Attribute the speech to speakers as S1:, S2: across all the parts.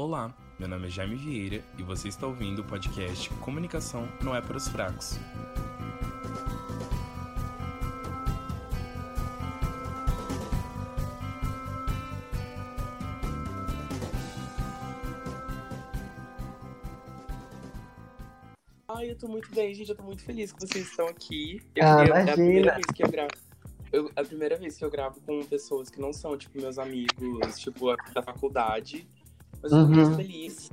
S1: Olá, meu nome é Jaime Vieira e você está ouvindo o podcast Comunicação não é para os fracos. Ai, eu tô muito bem, gente. Eu tô muito feliz que vocês estão aqui. Eu,
S2: Ah,
S1: eu- é a
S2: imagina.
S1: primeira vez que eu gravo. Eu, é a primeira vez que eu gravo com pessoas que não são, tipo, meus amigos, tipo, da faculdade. Mas eu tô
S2: Uhum.
S1: muito feliz.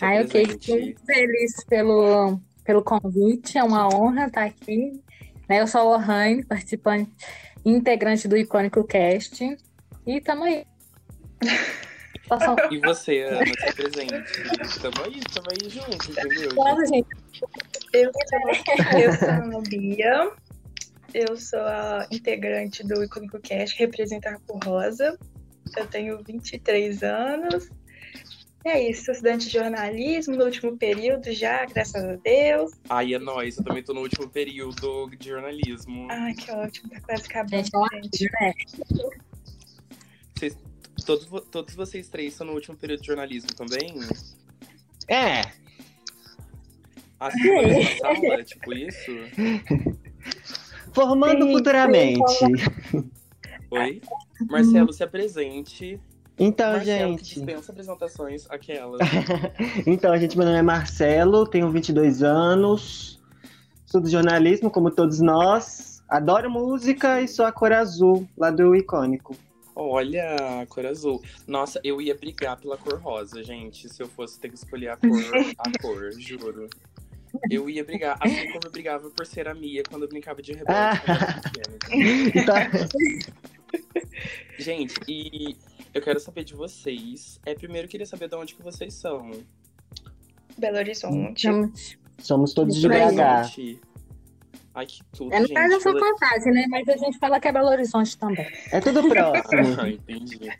S3: Ai,
S1: presente.
S3: muito feliz pelo, pelo convite, é uma honra estar aqui. Né, Eu sou a Lohane, participante integrante do Icônico Cast. E tamo aí. Passar um-
S1: E você, Ana, tá presente? Tamo aí, tamo aí junto, entendeu?
S3: Gente?
S4: Eu sou, eu sou a Bia, eu sou a integrante do Icônico Cast, representar por Rosa. Eu tenho 23 anos. É isso, estudante de jornalismo no último período já, graças a Deus.
S1: Ai, é nóis, eu também tô no último período de jornalismo.
S4: Ai, que ótimo, tá quase acabando,
S3: Gente, é né?
S1: Vocês, todos, todos vocês três estão no último período de jornalismo também?
S2: É,
S1: Assim, na mesma sala, tipo isso?
S2: formando
S4: Sim,
S2: futuramente.
S1: Oi? Marcelo, se apresente.
S2: Então,
S1: Marcelo,
S2: gente.
S1: dispensa apresentações, aquela.
S2: Então, gente, meu nome é Marcelo, tenho 22 anos, estudo jornalismo, como todos nós. Adoro música e sou a cor azul, lá do Icônico.
S1: Olha, a cor azul. Nossa, eu ia brigar pela cor rosa, gente. Se eu fosse ter que escolher a cor, a cor, juro. Eu ia brigar, assim como eu brigava por ser a Mia quando eu brincava de rebelde.
S2: Ah. Então,
S1: Gente, e eu quero saber de vocês. É, primeiro eu queria saber de onde que vocês são.
S4: Belo Horizonte.
S3: Estamos-
S2: somos todos de
S3: Belo
S2: BH.
S1: Horizonte. Ai, que tudo,
S3: É no
S1: gente.
S3: caso, eu sou
S1: Belo-
S3: fantasia, né? Mas a gente fala que é Belo Horizonte também.
S2: É tudo próximo.
S1: Ah, entendi.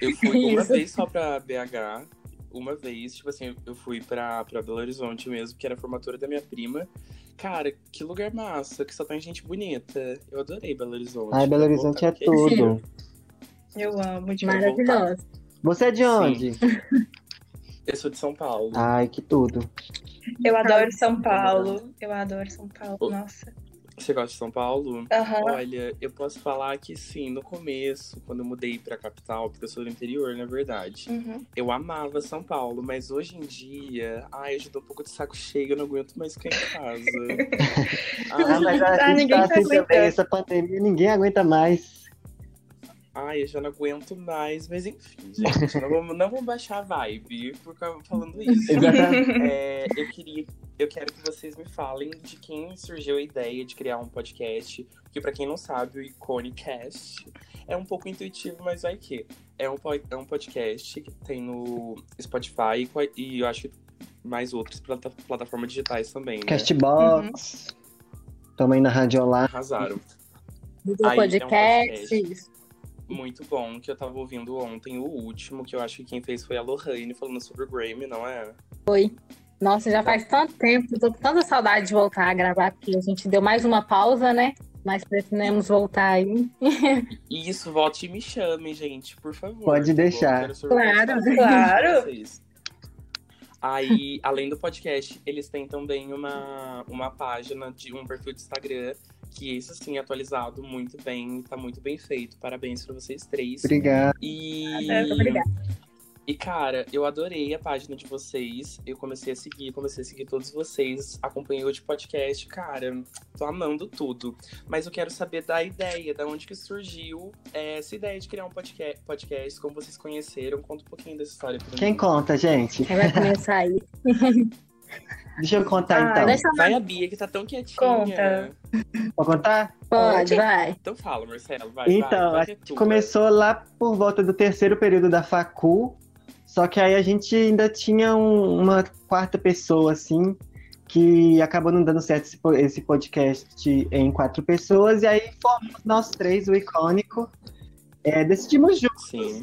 S1: Eu fui uma
S3: Isso.
S1: vez só pra BH. Uma vez, tipo assim, eu fui pra, pra Belo Horizonte mesmo, que era a formatura da minha prima. Cara, que lugar massa, que só tem gente bonita. Eu adorei Belo Horizonte.
S2: Ai, Belo Horizonte é
S1: aqui.
S2: tudo.
S4: Eu amo de
S1: Mara-
S3: Maravilhoso.
S2: Você é de onde?
S1: Eu sou de São Paulo.
S2: Ai, que tudo.
S4: Eu adoro São Paulo. Eu adoro São Paulo, nossa.
S1: Você gosta de São Paulo?
S4: Aham.
S1: Olha, eu posso falar que sim, no começo, quando eu mudei pra capital, porque eu sou do interior, na verdade,
S4: Uhum.
S1: eu amava São Paulo, mas hoje em dia, ai, eu já tô um pouco de saco cheio, eu não aguento mais ficar em casa.
S2: Ah, mas a
S4: Ah,
S2: gente
S4: ninguém
S2: tá
S4: tá
S2: assim também, essa pandemia, ninguém aguenta mais.
S1: Ai, eu já não aguento mais, mas enfim, gente, não vamos, não vamos baixar a vibe por falando isso. É, eu queria, eu quero que vocês me falem de quem surgiu a ideia de criar um podcast, que pra quem não sabe, o Iconicast é um pouco intuitivo, mas vai que é um, é um podcast que tem no Spotify e eu acho que mais outras plata- plataformas digitais também, né?
S2: Castbox. Também na Rádio Olá.
S1: Arrasaram.
S3: Do
S1: Aí, é um
S3: podcast,
S1: podcast.
S3: isso.
S1: Muito bom, que eu tava ouvindo ontem o último, que eu acho que quem fez foi a Lohane falando sobre o Grammy, não é?
S3: Foi. Nossa, já faz tanto tempo, tô com tanta saudade de voltar a gravar, porque a gente deu mais uma pausa, né? Mas pretendemos voltar aí.
S1: E isso, volte e me chame, gente, por favor.
S2: Pode
S1: tá
S2: deixar.
S3: Claro,
S4: claro.
S1: Aí, além do podcast, eles têm também uma, uma página de um perfil de Instagram, que esse sim é atualizado muito bem, tá muito bem feito. Parabéns pra vocês três.
S2: Obrigado.
S1: E.
S3: Obrigada.
S1: E, cara, eu adorei a página de vocês. Eu comecei a seguir, comecei a seguir todos vocês. Acompanhei o de podcast. Cara, tô amando tudo. Mas eu quero saber da ideia, da onde que surgiu é, essa ideia de criar um podcast, podcast, como vocês conheceram. Conta um pouquinho dessa história pra
S2: Quem
S1: mim.
S2: conta, gente?
S3: Quem vai começar aí?
S2: Deixa eu contar
S4: Ah,
S2: então.
S3: Deixa
S1: Vai a Bia, que tá tão quietinha.
S4: Conta.
S2: Vou contar?
S3: Pode, vai.
S1: Então fala, Marcelo. Vai,
S2: Então,
S1: vai,
S2: a
S1: tua.
S2: Começou lá por volta do terceiro período da facul, só que aí a gente ainda tinha um- uma quarta pessoa, assim, que acabou não dando certo esse, esse podcast em quatro pessoas, e aí fomos nós três, o icônico. É, decidimos juntos.
S1: Sim.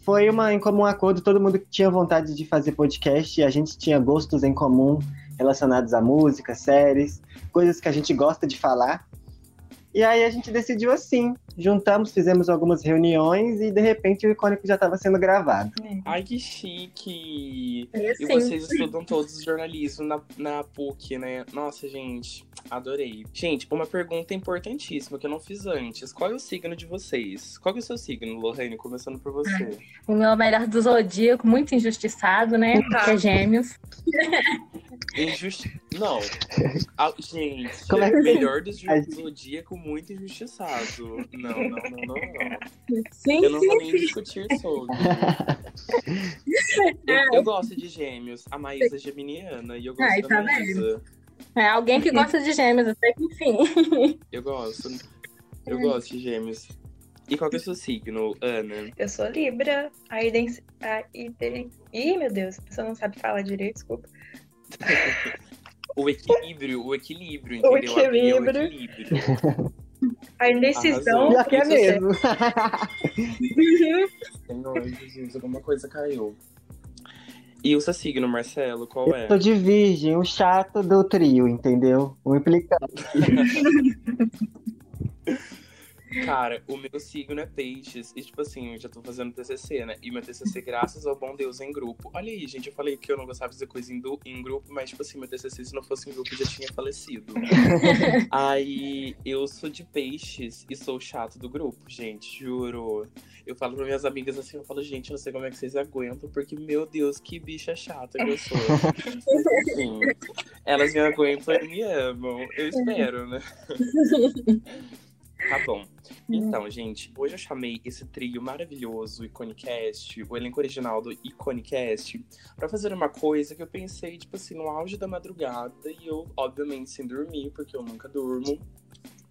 S2: Foi uma, em comum acordo, todo mundo tinha vontade de fazer podcast, a gente tinha gostos em comum relacionados a música, séries, coisas que a gente gosta de falar. E aí a gente decidiu assim. Juntamos, fizemos algumas reuniões e de repente o icônico já estava sendo gravado.
S1: Ai, que chique!
S3: É,
S1: E
S3: sim.
S1: vocês estudam todos jornalismo na, na PUC, né? Nossa, gente, adorei. Gente, uma pergunta importantíssima que eu não fiz antes. Qual é o signo de vocês? Qual é o seu signo, Lohane? Começando por você.
S3: O meu melhor do zodíaco, muito injustiçado, né?
S4: Tá.
S3: Que é gêmeos.
S1: Injusti... Não. Ah, gente,
S2: Como é que-
S1: melhor do zodíaco, muito injustiçado. Não, não, não, não, não.
S3: Sim,
S1: Eu não vou nem discutir sobre. Eu, eu gosto de gêmeos. A Maísa é geminiana e eu gosto
S3: Ai,
S1: da
S3: tá
S1: Maísa.
S3: É alguém que gosta de gêmeos, até que enfim.
S1: Eu gosto. Eu gosto de gêmeos. E qual que é o seu signo, Ana?
S4: Eu sou Libra, a idem... A ide... Ih, meu Deus, a pessoa não sabe falar direito, desculpa.
S1: O equilíbrio, o equilíbrio,
S4: O
S1: entendeu? A Bia é
S4: equilíbrio.
S1: equilíbrio.
S4: A indecisão.
S2: Pior que é
S4: eu
S2: mesmo.
S1: Senhor Jesus, alguma coisa caiu. E o seu signo, Marcelo, qual é?
S2: Eu tô de virgem, o chato do trio, entendeu? O implicante.
S1: Cara, o meu signo é peixes. E, tipo assim, eu já tô fazendo TCC, né? E meu TCC, graças ao bom Deus, é em grupo. Olha aí, gente, eu falei que eu não gostava de fazer coisa em, du- em grupo, mas, tipo assim, meu TCC, se não fosse em grupo, já tinha falecido. aí, eu sou de peixes e sou chato do grupo, gente, juro. Eu falo pra minhas amigas assim, eu falo, gente, eu não sei como é que vocês aguentam, porque, meu Deus, que bicha chata que eu sou. Enfim, elas me aguentam e me amam. Eu espero, né? Tá bom. Então, gente, hoje eu chamei esse trio maravilhoso, Iconicast, o elenco original do Iconicast, pra fazer uma coisa que eu pensei, tipo assim, no auge da madrugada, e eu, obviamente, sem dormir, porque eu nunca durmo.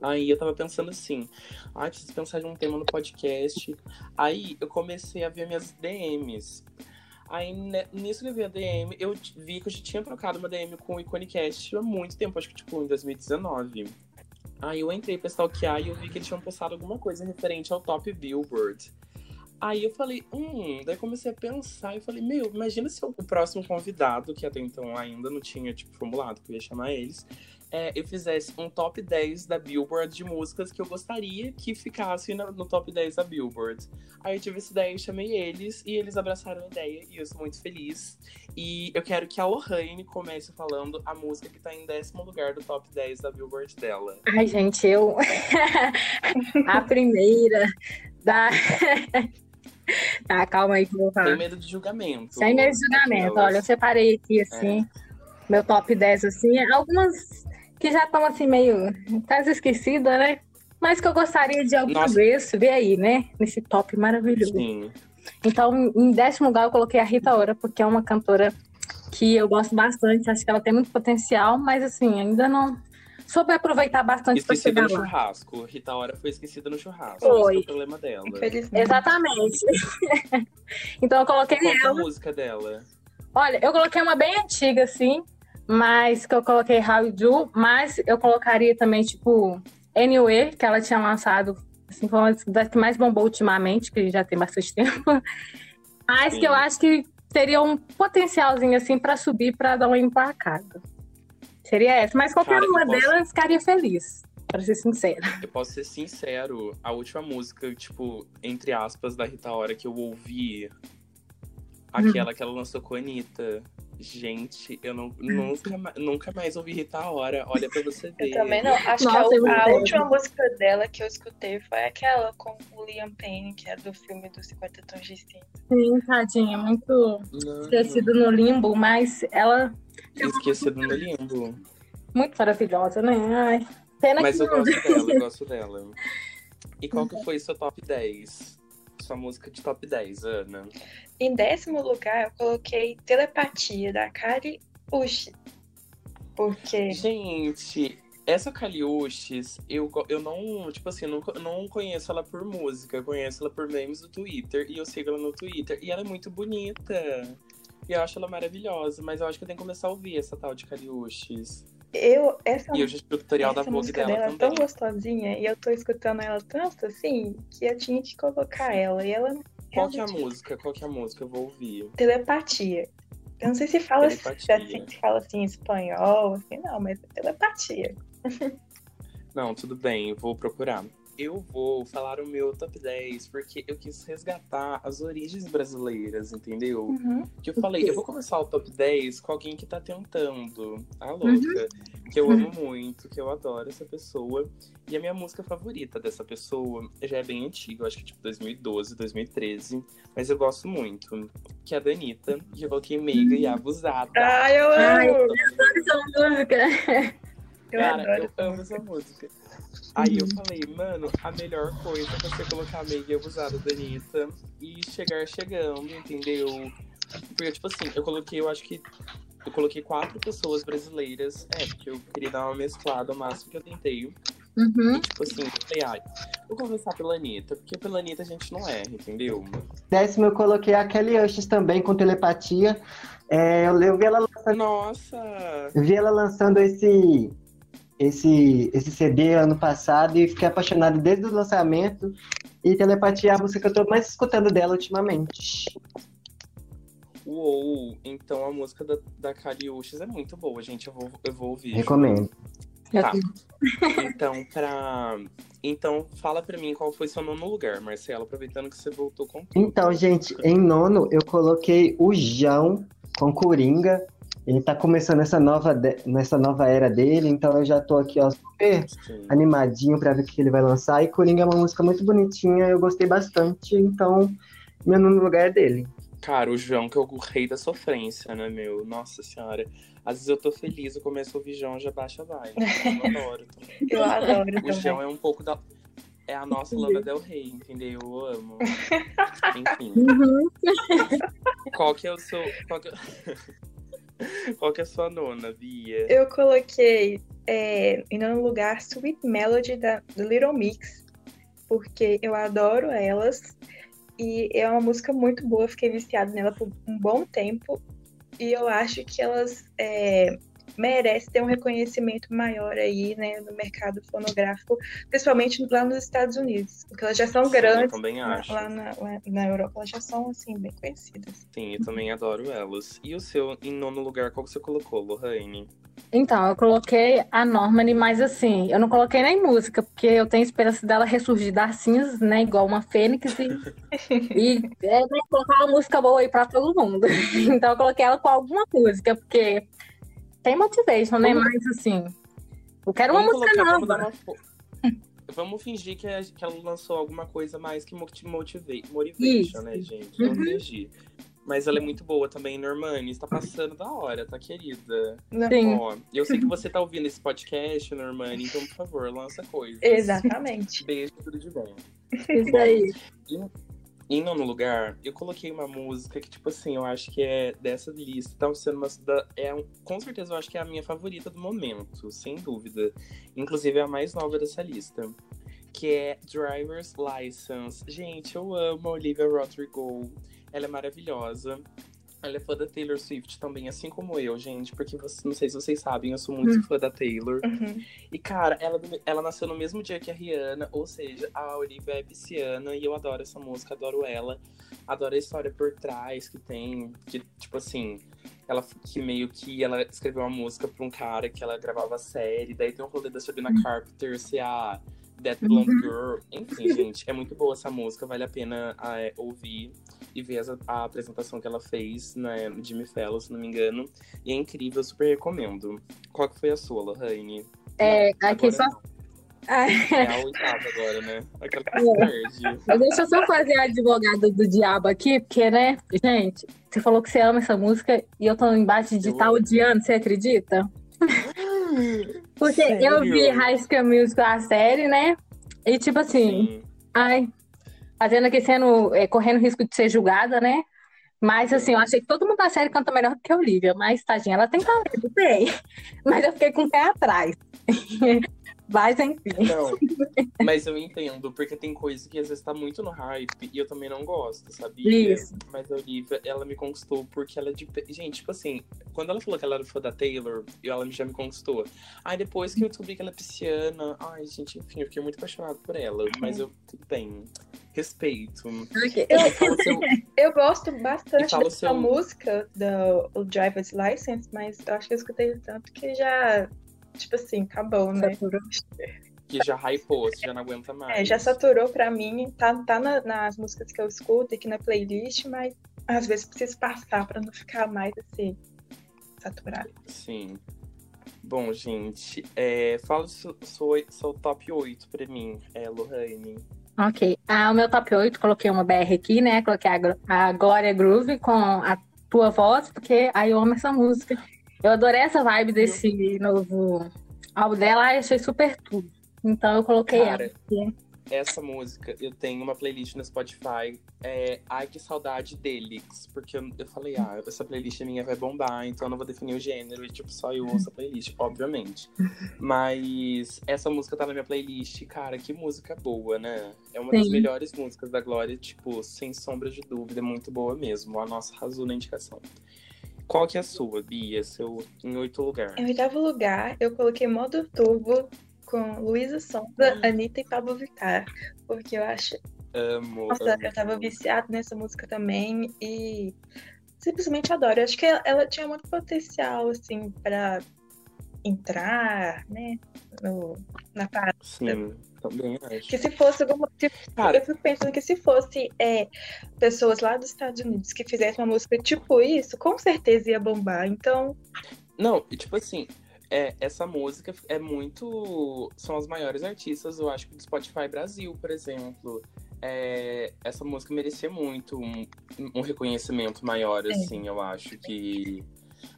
S1: Aí eu tava pensando assim, ah, preciso pensar em um tema no podcast. Aí eu comecei a ver minhas DMs. Aí né, nisso que eu vi a DM, eu vi que eu já tinha trocado uma DM com o Iconicast há muito tempo, acho que tipo em 2019. Aí eu entrei pra stalkear e eu vi que eles tinham postado alguma coisa referente ao Top Billboard. Aí eu falei, hum, daí comecei a pensar e falei, meu, imagina se o próximo convidado, que até então ainda não tinha, tipo, formulado que eu ia chamar eles, é, eu fizesse um top 10 da Billboard de músicas que eu gostaria que ficassem no, no top 10 da Billboard. Aí eu tive essa ideia e chamei eles, e eles abraçaram a ideia, e eu sou muito feliz. E eu quero que a Lohane comece falando a música que tá em décimo lugar do top 10 da Billboard dela.
S3: Ai, gente, eu. a primeira da. tá, calma aí que eu vou
S1: Tem
S3: falar.
S1: medo de julgamento.
S3: Sem medo de julgamento.
S1: Aquelas.
S3: Olha, eu separei aqui, assim, meu top 10, assim, algumas que já estão, assim, meio quase esquecidas, né? Mas que eu gostaria de alguma
S1: Nossa.
S3: vez ver aí, né? Nesse top maravilhoso.
S1: Sim.
S3: Então, em décimo lugar, eu coloquei a Rita Ora, porque é uma cantora que eu gosto bastante. Acho que ela tem muito potencial, mas, assim, ainda não soube aproveitar bastante para
S1: Esquecida
S3: chegar
S1: no
S3: lá.
S1: churrasco. Rita Ora foi esquecida no churrasco.
S3: Foi.
S1: Esse é o problema dela.
S4: Infelizmente.
S3: Exatamente. então, eu coloquei
S1: Qual que é a
S3: ela.
S1: música dela?
S3: Olha, eu coloquei uma bem antiga, assim, mas que eu coloquei How You Do, mas eu colocaria também, tipo, Anyway, que ela tinha lançado, assim, foi uma das que mais bombou ultimamente, que já tem bastante tempo. Mas
S1: Sim.
S3: que eu acho que teria um potencialzinho, assim, pra subir, pra dar uma emplacada. Seria essa. Mas qualquer
S1: Cara,
S3: uma
S1: posso-
S3: delas ficaria feliz, pra ser sincera.
S1: Eu posso ser sincero, a última música, tipo, entre aspas, da Rita Ora que eu ouvi, aquela que ela lançou com a Anitta. Gente, eu não, nunca, nunca mais ouvi Rita Ora. Olha pra você ver.
S4: Eu também não. Acho
S3: Nossa,
S4: que a, a última música dela que eu escutei foi aquela com o Liam Payne, que é do filme dos 50 Tons de Cinza.
S3: Sim, tadinha, muito
S1: Não,
S3: esquecido no limbo, mas ela
S1: Esquecido no limbo.
S3: muito maravilhosa, né? Ai, pena
S1: Mas
S3: que
S1: eu
S3: não.
S1: gosto dela, eu gosto dela. E qual que foi seu top 10? Sua música de top 10, Ana?
S4: Em décimo lugar, eu coloquei Telepatia, da Kari Uchi. Porque
S1: Gente, essa Kaliushis, eu, go- eu não, tipo assim, não, não conheço ela por música, eu conheço ela por memes do Twitter e eu sigo ela no Twitter. E ela é muito bonita. E eu acho ela maravilhosa, mas eu acho que eu tenho que começar a ouvir essa tal de Kaliushis.
S4: Eu, essa,
S1: E o tutorial da Vogue dela
S4: dela é tão
S1: também.
S4: gostosinha e eu tô escutando ela tanto assim que eu tinha que colocar ela. E ela
S1: Qual que é a música? Qual que é a música? Eu vou ouvir.
S4: Telepatia. Eu não sei se fala, se
S1: Telepatia.
S4: assim, se fala assim em espanhol, assim, não, mas é telepatia.
S1: Não, tudo bem, eu vou procurar. Eu vou falar o meu top 10 porque eu quis resgatar as origens brasileiras, entendeu?
S4: Uhum.
S1: Que eu falei, eu vou começar o top 10 com alguém que tá tentando. A louca. Que eu amo muito, que eu adoro essa pessoa. E a minha música favorita dessa pessoa já é bem antiga, eu acho que tipo 2012, 2013. Mas eu gosto muito. Que é a Danita, que eu coloquei meiga e abusada.
S4: Ai, eu
S3: Ai,
S4: amo!
S3: Essa música.
S4: Eu
S1: Cara,
S4: adoro.
S1: eu amo essa música. Aí eu falei, mano, a melhor coisa é você colocar a meiga e abusada da Anitta e chegar chegando, entendeu? Porque, tipo assim, eu coloquei, eu acho que. Eu coloquei quatro pessoas brasileiras. É, porque eu queria dar uma mesclada ao máximo que eu tentei.
S3: Uhum.
S1: E, tipo assim, eu falei, ai, vou começar pela Anitta, porque pela Anitta a gente não erra, entendeu?
S2: Décimo eu coloquei a Kelly Uchis também com telepatia. É, eu, eu vi ela
S1: Nossa!
S2: Eu vi ela lançando esse, esse, esse CD ano passado e fiquei apaixonado desde o lançamento. E Telepatia é a música que eu tô mais escutando dela ultimamente.
S1: Uou! Então a música da, da Cariúchis é muito boa, gente. Eu vou, eu vou ouvir.
S2: Recomendo.
S1: Tá. Então, pra. Então, fala pra mim qual foi seu nono lugar, Marcelo, aproveitando que você voltou com.
S2: Então, gente, em nono eu coloquei o João com Coringa. Ele tá começando essa nova, de- nessa nova era dele, então eu já tô aqui, ó, super
S1: Sim.
S2: animadinho pra ver o que ele vai lançar. E Coringa é uma música muito bonitinha, eu gostei bastante, então meu nono lugar é dele.
S1: Cara, o João, que é o rei da sofrência, né, meu? Nossa senhora. Às vezes eu tô feliz, eu começo a ouvir João, já baixa a vibe. Eu adoro.
S4: Eu adoro
S1: O João é um pouco da. É a nossa Lana Del Rey, entendeu? Eu amo. Enfim.
S3: Uhum.
S1: Qual que é o seu. Qual que... qual que é a sua nona, Bia?
S4: Eu coloquei é, em nono lugar Sweet Melody da do Little Mix, porque eu adoro elas e é uma música muito boa. Fiquei viciada nela por um bom tempo e eu acho que elas é, merecem ter um reconhecimento maior aí, né, no mercado fonográfico, principalmente lá nos Estados Unidos, porque elas já são
S1: Sim, eu
S4: grandes.
S1: também
S4: lá-
S1: acho.
S4: Lá na, lá na Europa elas já são assim bem conhecidas.
S1: Sim, eu também adoro elas. E o seu, em nono lugar, qual que você colocou, Lohane?
S3: Então, eu coloquei a Normani, mas assim, eu não coloquei nem música, porque eu tenho esperança dela ressurgir das cinzas, né? Igual uma fênix, e, e é, né, colocar uma música boa aí pra todo mundo. Então, eu coloquei ela com alguma música, porque tem motivation, né?
S1: Vamos-
S3: Mas assim, eu quero uma
S1: Vamos
S3: música
S1: colocar, vamos
S3: nova.
S1: uma fo- Vamos fingir que, a- que ela lançou alguma coisa mais que mo- te motivate, motivation,
S3: Isso.
S1: né, gente? Vamos
S3: Uhum.
S1: fingir. Mas ela é muito boa também, Normani. Está passando da hora, tá, querida?
S3: Sim.
S1: Ó, eu sei que você tá ouvindo esse podcast, Normani, então, por favor, lança coisas.
S4: Exatamente.
S1: Beijo, tudo de bom.
S3: Isso aí.
S1: Em nono lugar, eu coloquei uma música que, tipo assim, eu acho que é dessa lista. Tá sendo uma. Da, é com certeza eu acho que é a minha favorita do momento, sem dúvida. Inclusive é a mais nova dessa lista. Que é Driver's License. Gente, eu amo a Olivia Rodrigo. Ela é maravilhosa. Ela é fã da Taylor Swift também, assim como eu, gente. Porque você, não sei se vocês sabem, eu sou muito fã da Taylor.
S4: Uhum.
S1: E, cara, ela, ela nasceu no mesmo dia que a Rihanna, ou seja, a Olivia é pisciana, e eu adoro essa música, adoro ela. Adoro a história por trás que tem, que, tipo assim, ela que meio que ela escreveu uma música pra um cara que ela gravava série, daí tem um rolê da Sabrina Carpenter ser a That Blonde Girl. Enfim, gente, é muito boa essa música, vale a pena ah, é, ouvir e ver a, apresentação que ela fez né, no Jimmy Fallon, se não me engano. E é incrível, eu super recomendo. Qual que foi a sua, Lohane?
S3: É,
S1: Não,
S3: aqui só.
S1: É a oitava agora, né? Aquela que se perde.
S3: Mas deixa eu só fazer a advogada do diabo aqui, porque, né, gente, você falou que você ama essa música e eu tô embaixo de
S1: Eu
S3: estar
S1: amo.
S3: odiando, você acredita? Porque eu
S1: Sério?
S3: vi High School Musical, a série, né? E tipo assim,
S1: Sim.
S3: ai, fazendo aqui sendo, é, correndo risco de ser julgada, né? Mas assim, eu achei que todo mundo da série canta melhor do que a Olivia, mas tadinha, ela tem talento, tem. Mas eu fiquei com o pé atrás. Mas enfim.
S1: Não, mas eu entendo, porque tem coisa que às vezes tá muito no hype e eu também não gosto, sabia?
S3: Isso.
S1: Mas a Olivia, ela me conquistou porque ela é de. Gente, tipo assim, quando ela falou que ela era fã da Taylor, ela já me conquistou. Aí depois que eu descobri que ela é pisciana, ai, gente, enfim, eu fiquei muito apaixonado por ela. Mas eu, tudo bem, respeito. E o seu-
S4: Eu gosto bastante dessa
S1: seu-
S4: música do Driver's License, mas eu acho que eu escutei tanto que já, tipo assim, acabou, né?
S1: que já hypou, você já não aguenta mais.
S4: É, já saturou pra mim, tá, tá na- nas músicas que eu escuto aqui na playlist, mas às vezes preciso passar pra não ficar mais assim, saturado.
S1: Sim. Bom, gente, é, fala seu, seu, seu top 8 pra mim, é, Lohane.
S3: Ok. Ah, o meu top 8, coloquei uma BR aqui, né? Coloquei a, a Glória Groove com a tua voz, porque aí eu amo essa música. Eu adorei essa vibe desse novo álbum dela, achei super tudo. Então eu coloquei
S1: Cara,
S3: ela.
S1: essa música, eu tenho uma playlist no Spotify, é Ai Que Saudade Delix, porque eu, eu falei, ah, essa playlist minha vai bombar, então eu não vou definir o gênero, e tipo, só eu ouço a playlist, obviamente. Mas essa música tá na minha playlist, cara, que música boa, né? É uma das
S3: Sim.
S1: melhores músicas da Glória, tipo, sem sombra de dúvida, muito boa mesmo. A nossa arrasou na indicação. Qual que é a sua, Bia? Seu em oito lugar.
S4: Em oitavo lugar, eu coloquei modo turbo com Luísa Sonza, Anitta e Pablo Vittar, porque eu acho
S1: Amo.
S4: Nossa,
S1: amo.
S4: eu tava viciada nessa música também e simplesmente adoro. Eu acho que ela, ela tinha muito potencial, assim, pra entrar, né, no, na parada.
S1: Sim, também acho.
S4: Que se fosse alguma.
S1: Cara,
S4: eu fico pensando que se fosse é, pessoas lá dos Estados Unidos que fizessem uma música tipo isso, com certeza ia bombar. Então,
S1: Não, e tipo assim, é, essa música é muito. São as maiores artistas, eu acho, do Spotify Brasil, por exemplo. É, essa música merecia muito um, um reconhecimento maior,
S4: É.
S1: assim, eu acho que.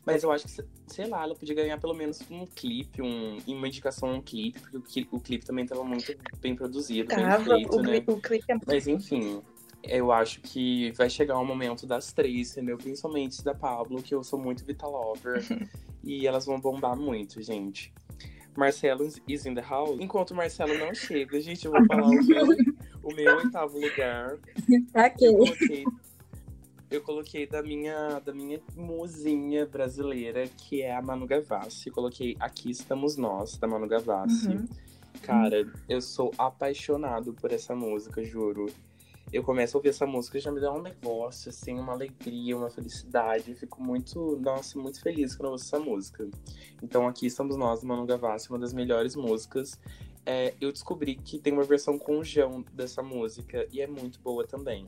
S1: Mas eu acho que, sei lá, ela podia ganhar pelo menos um clipe, um, uma indicação a um clipe, porque o, o clipe também tava muito bem produzido,
S4: tava.
S1: bem feito,
S4: o,
S1: né?
S4: o clipe é
S1: Mas enfim, eu acho que vai chegar o momento das três, entendeu? Principalmente da Pablo, que eu sou muito Vita Lover. e elas vão bombar muito, gente. Marcelo is in the house. Enquanto o Marcelo não chega, gente, eu vou falar o meu, o meu oitavo lugar.
S3: Ok.
S1: Eu coloquei, eu coloquei da minha, da minha musinha brasileira, que é a Manu Gavassi. Coloquei Aqui Estamos Nós, da Manu Gavassi.
S4: Uhum.
S1: Cara, eu sou apaixonado por essa música, juro. Eu começo a ouvir essa música e já me dá um negócio, assim, uma alegria, uma felicidade. Eu fico muito, nossa, muito feliz quando eu ouço essa música. Então aqui estamos nós, do Manu Gavassi, uma das melhores músicas. É, eu descobri que tem uma versão com o João dessa música e é muito boa também.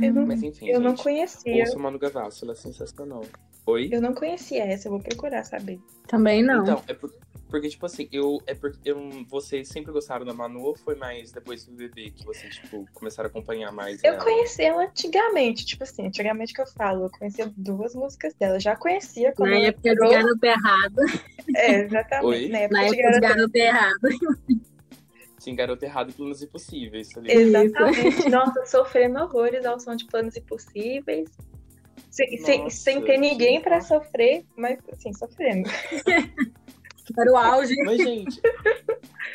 S4: Eu não,
S1: Mas enfim,
S4: eu não
S1: gente,
S4: conhecia.
S1: ouça o Manu Gavassi, ela é sensacional. Oi?
S4: Eu não conhecia essa, eu vou procurar saber.
S3: Também não.
S1: Então, é por- porque, tipo assim, eu, é porque eu, vocês sempre gostaram da Manu ou foi mais depois do bebê que vocês, tipo, começaram a acompanhar mais
S4: Eu
S1: ela?
S4: conheci ela antigamente, tipo assim, antigamente que eu falo, eu conhecia duas músicas dela. Já conhecia quando
S3: Na
S4: ela
S3: época de
S4: entrou.
S3: garoto errado.
S4: É, exatamente.
S1: Oi?
S4: Na época
S3: Na
S4: de
S3: época de garoto errado.
S1: Sim, Garoto Errado e Planos Impossíveis, tá ligado?
S4: Exatamente. Nossa, sofrendo horrores ao som de planos impossíveis. Sem, sem, sem ter ninguém
S1: fácil.
S4: sofrer, mas assim, sofrendo.
S3: Era o auge.
S1: Mas, gente,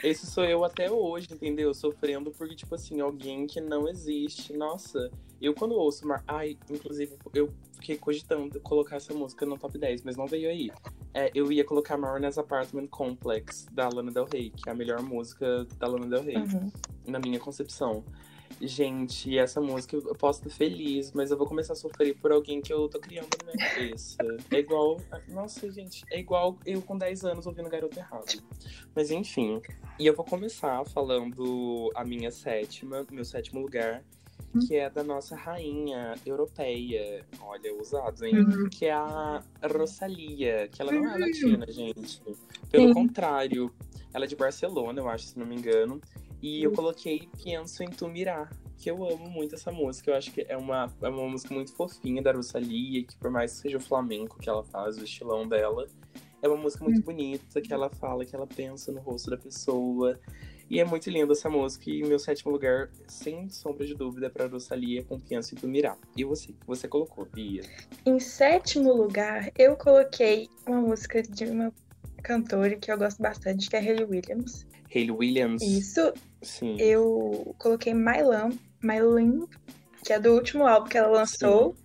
S1: esse sou eu até hoje, entendeu? Sofrendo porque, tipo assim, alguém que não existe. Nossa, eu quando ouço. Mar... Ai, inclusive, eu fiquei cogitando colocar essa música no top 10, mas não veio aí. É, eu ia colocar Marina's Apartment Complex, da Lana Del Rey, que é a melhor música da Lana Del Rey.
S4: Uhum.
S1: na minha concepção. Gente, essa música eu posso estar feliz, mas eu vou começar a sofrer por alguém que eu tô criando na minha cabeça. É igual. Nossa, gente, é igual eu com 10 anos ouvindo Garoto Errado. Mas enfim. E eu vou começar falando a minha sétima, meu sétimo lugar, que é da nossa rainha europeia. Olha, usado, hein?
S3: Uhum.
S1: Que é a Rosalia, que ela não é latina, gente. Pelo
S3: Sim.
S1: contrário, ela é de Barcelona, eu acho, se não me engano. E eu coloquei Pienso em Tu Mirar, que eu amo muito essa música. Eu acho que é uma, é uma música muito fofinha da Rosalia, que por mais que seja o flamenco que ela faz, o estilão dela, é uma música muito bonita, que ela fala que ela pensa no rosto da pessoa. E é muito linda essa música. E meu sétimo lugar, sem sombra de dúvida, é pra Rosalia com Pienso em Tu Mirar. E você? Você colocou, Bia?
S4: Em sétimo lugar, eu coloquei uma música de uma cantora que eu gosto bastante, que é Hayley Williams.
S1: Hayley Williams.
S4: Isso,
S1: Sim.
S4: eu coloquei My Lamb, My Lamb, que é do último álbum que ela lançou.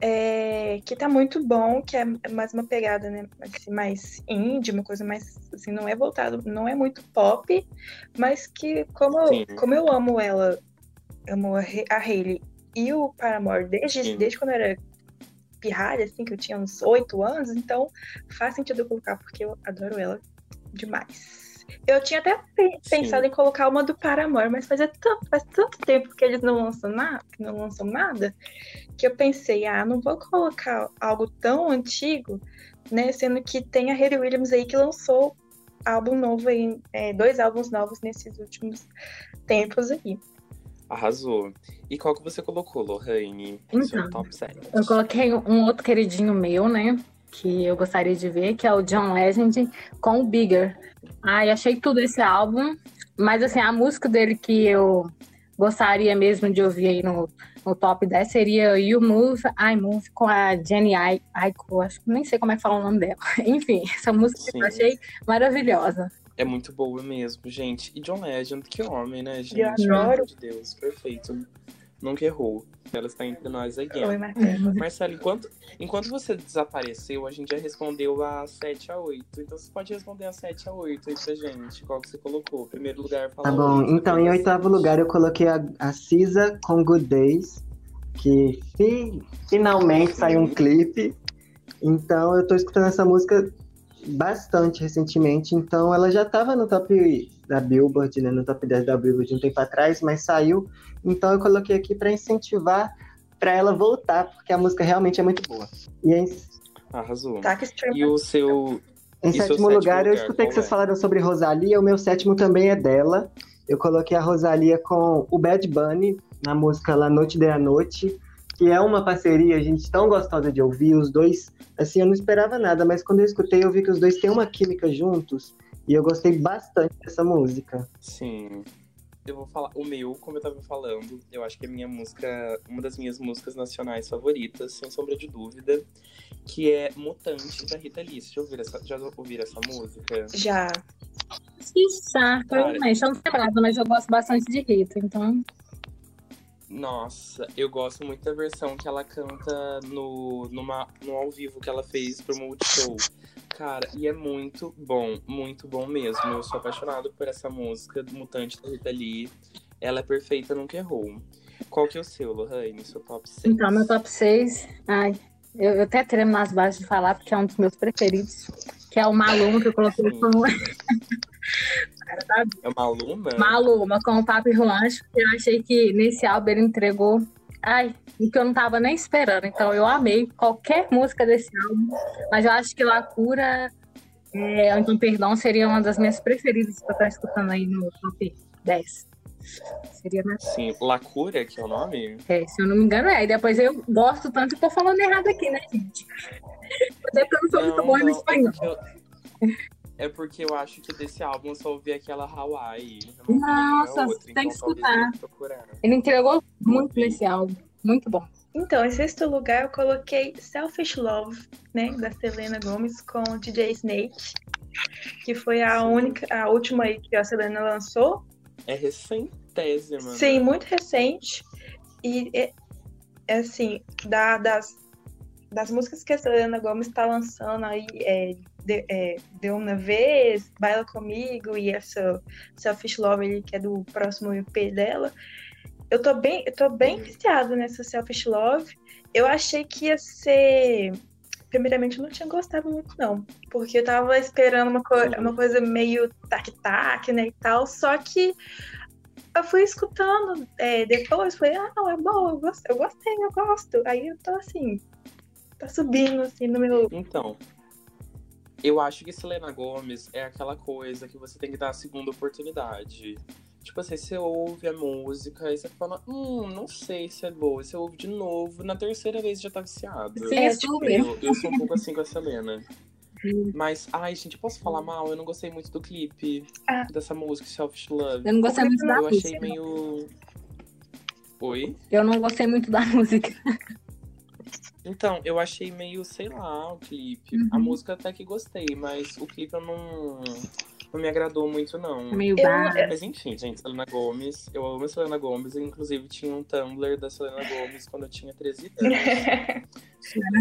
S4: É, que tá muito bom, que é mais uma pegada, né, assim, mais indie, uma coisa mais, assim, não é voltado, não é muito pop, mas que como,
S1: Sim.
S4: como eu amo ela, amo a, a Hailey e o Paramore desde,
S1: Sim.
S4: desde quando eu era pirralha, assim, que eu tinha uns oito anos, então faz sentido eu colocar, porque eu adoro ela demais. Eu tinha até pe- pensado em colocar uma do Paramore, mas fazia tanto, faz tanto tempo que eles não lançam nada, que não lançam nada, que eu pensei, ah, não vou colocar algo tão antigo, né? Sendo que tem a Hayley Williams aí que lançou álbum novo aí, é, dois álbuns novos nesses últimos tempos aí.
S1: Arrasou. E qual que você colocou, Lohane?
S3: Então,
S1: top 7?
S3: Eu coloquei um outro queridinho meu, né? Que eu gostaria de ver, que é o John Legend com o Bigger. Ai, achei tudo esse álbum. Mas assim, a música dele que eu gostaria mesmo de ouvir aí no, no top 10 seria You Move, I Move com a Jenny Ai- Aiko. Acho que nem sei como é que fala o nome dela. Enfim, essa música
S1: Sim.
S3: eu achei maravilhosa.
S1: É muito boa mesmo, gente. E John Legend, que homem, né, gente?
S4: Eu
S1: Pelo
S4: adoro.
S1: amor de Deus, perfeito. Nunca errou. Ela está entre nós again.
S4: Oi, Marcelo.
S1: Marcelo, enquanto, enquanto você desapareceu, a gente já respondeu a 7 a 8. Então você pode responder a 7 a 8 aí pra gente. Qual que você colocou? Primeiro lugar, fala
S2: Tá bom, então em oitavo lugar eu coloquei a, a Cisa com Good Days, que fi- finalmente saiu um clipe. Então eu tô escutando essa música bastante recentemente, então ela já tava no top da Billboard, né, no top 10 da Billboard um tempo atrás, mas saiu. Então eu coloquei aqui pra incentivar pra ela voltar, porque a música realmente é muito boa. E em,
S1: Arrasou.
S4: Tá
S1: E o seu.
S2: em
S1: E
S2: sétimo
S1: sétimo
S2: lugar, eu
S1: lugar,
S2: escutei que vocês
S1: é?
S2: falaram sobre Rosalia, o meu sétimo também é dela. Eu coloquei a Rosalia com o Bad Bunny na música La Noite de a Noite, que é uma parceria, gente, tão gostosa de ouvir. Os dois, assim, eu não esperava nada, mas quando eu escutei, eu vi que os dois têm uma química juntos e eu gostei bastante dessa música.
S1: Sim. Eu vou falar. O meu, como eu tava falando, eu acho que é a minha música. Uma das minhas músicas nacionais favoritas, sem sombra de dúvida. Que é Mutante da Rita Lee. Já ouviram essa, já ouviram essa música?
S4: Já.
S3: Que saco,
S1: Cara.
S3: Eu não lembrava, mas eu gosto bastante de Rita, então.
S1: Nossa, eu gosto muito da versão que ela canta no, numa, no ao vivo que ela fez pro Multishow. Cara, e é muito bom, muito bom mesmo. Eu sou apaixonado por essa música do Mutante da Rita Lee. Ela é perfeita, nunca errou. Qual que é o seu, Lohane? Seu top 6?
S3: Então, meu top 6. Ai, eu, eu até tremo nas bases de falar, porque é um dos meus preferidos. Que é o Maluma, que eu coloquei como
S1: É uma aluna?
S3: Maluma com o Papi Juancho. Eu achei que nesse álbum ele entregou. Ai, o que eu não tava nem esperando. Então eu amei qualquer música desse álbum. Mas eu acho que Lacura, é, ou então Perdão, seria uma das minhas preferidas pra estar escutando aí no top 10. Seria, né?
S1: Sim, Lacura, que é o nome?
S3: É, se eu não me engano, é. E depois eu gosto tanto que tô falando errado aqui, né, gente? Mas é porque eu não sou muito boa no
S1: é
S3: espanhol.
S1: eu- É porque eu acho que desse álbum eu só ouvi aquela Hawaii.
S3: Nossa,
S1: outra,
S3: tem
S1: então
S3: que
S1: talvez
S3: escutar. Ele entregou muito nesse álbum. Muito bom.
S4: Então, em sexto lugar, eu coloquei Selfish Love, né, da Selena Gomez com o DJ Snake, que foi a
S1: Sim.
S4: única, a última aí que a Selena lançou.
S1: É recentésima.
S4: Sim,
S1: né?
S4: muito recente. E, é, é assim, da- das, das músicas que a Selena Gomez está lançando aí, é, de, é, de uma vez, Baila Comigo e essa Selfish Love que é do próximo EP dela. Eu tô bem, eu tô bem
S1: Sim.
S4: viciada nessa Selfish Love. Eu achei que ia ser. Primeiramente, eu não tinha gostado muito, não. Porque eu tava esperando uma, co- uma coisa meio tac-tac, né, e tal. Só que eu fui escutando é, depois, falei, ah, não, é bom, eu gostei, eu gostei, eu gosto. Aí eu tô assim, tá subindo assim no meu.
S1: Então, eu acho que Selena Gomes é aquela coisa que você tem que dar a segunda oportunidade. Tipo assim, você ouve a música e você fala, hum, não sei se é boa. Você ouve de novo, na terceira vez já tá viciado.
S3: Sim,
S4: É,
S3: é,
S4: tipo,
S3: super.
S1: Eu, eu sou um pouco assim com a Selena. Mas, ai, gente, posso falar mal? Eu não gostei muito do clipe
S4: Ah.
S1: dessa música, Selfish Love.
S3: Eu não gostei muito da
S1: Eu achei
S3: música.
S1: meio. Oi?
S3: Eu não gostei muito da música.
S1: Então, eu achei meio, sei lá, o clipe.
S3: Uhum.
S1: A música até que gostei, mas o clipe eu não, não me agradou muito, não.
S3: Meio
S4: Eu-
S3: bar.
S1: Mas enfim, gente, Selena Gomes. Eu amo a Selena Gomes. Eu, inclusive, tinha um Tumblr da Selena Gomes quando eu tinha 13 anos.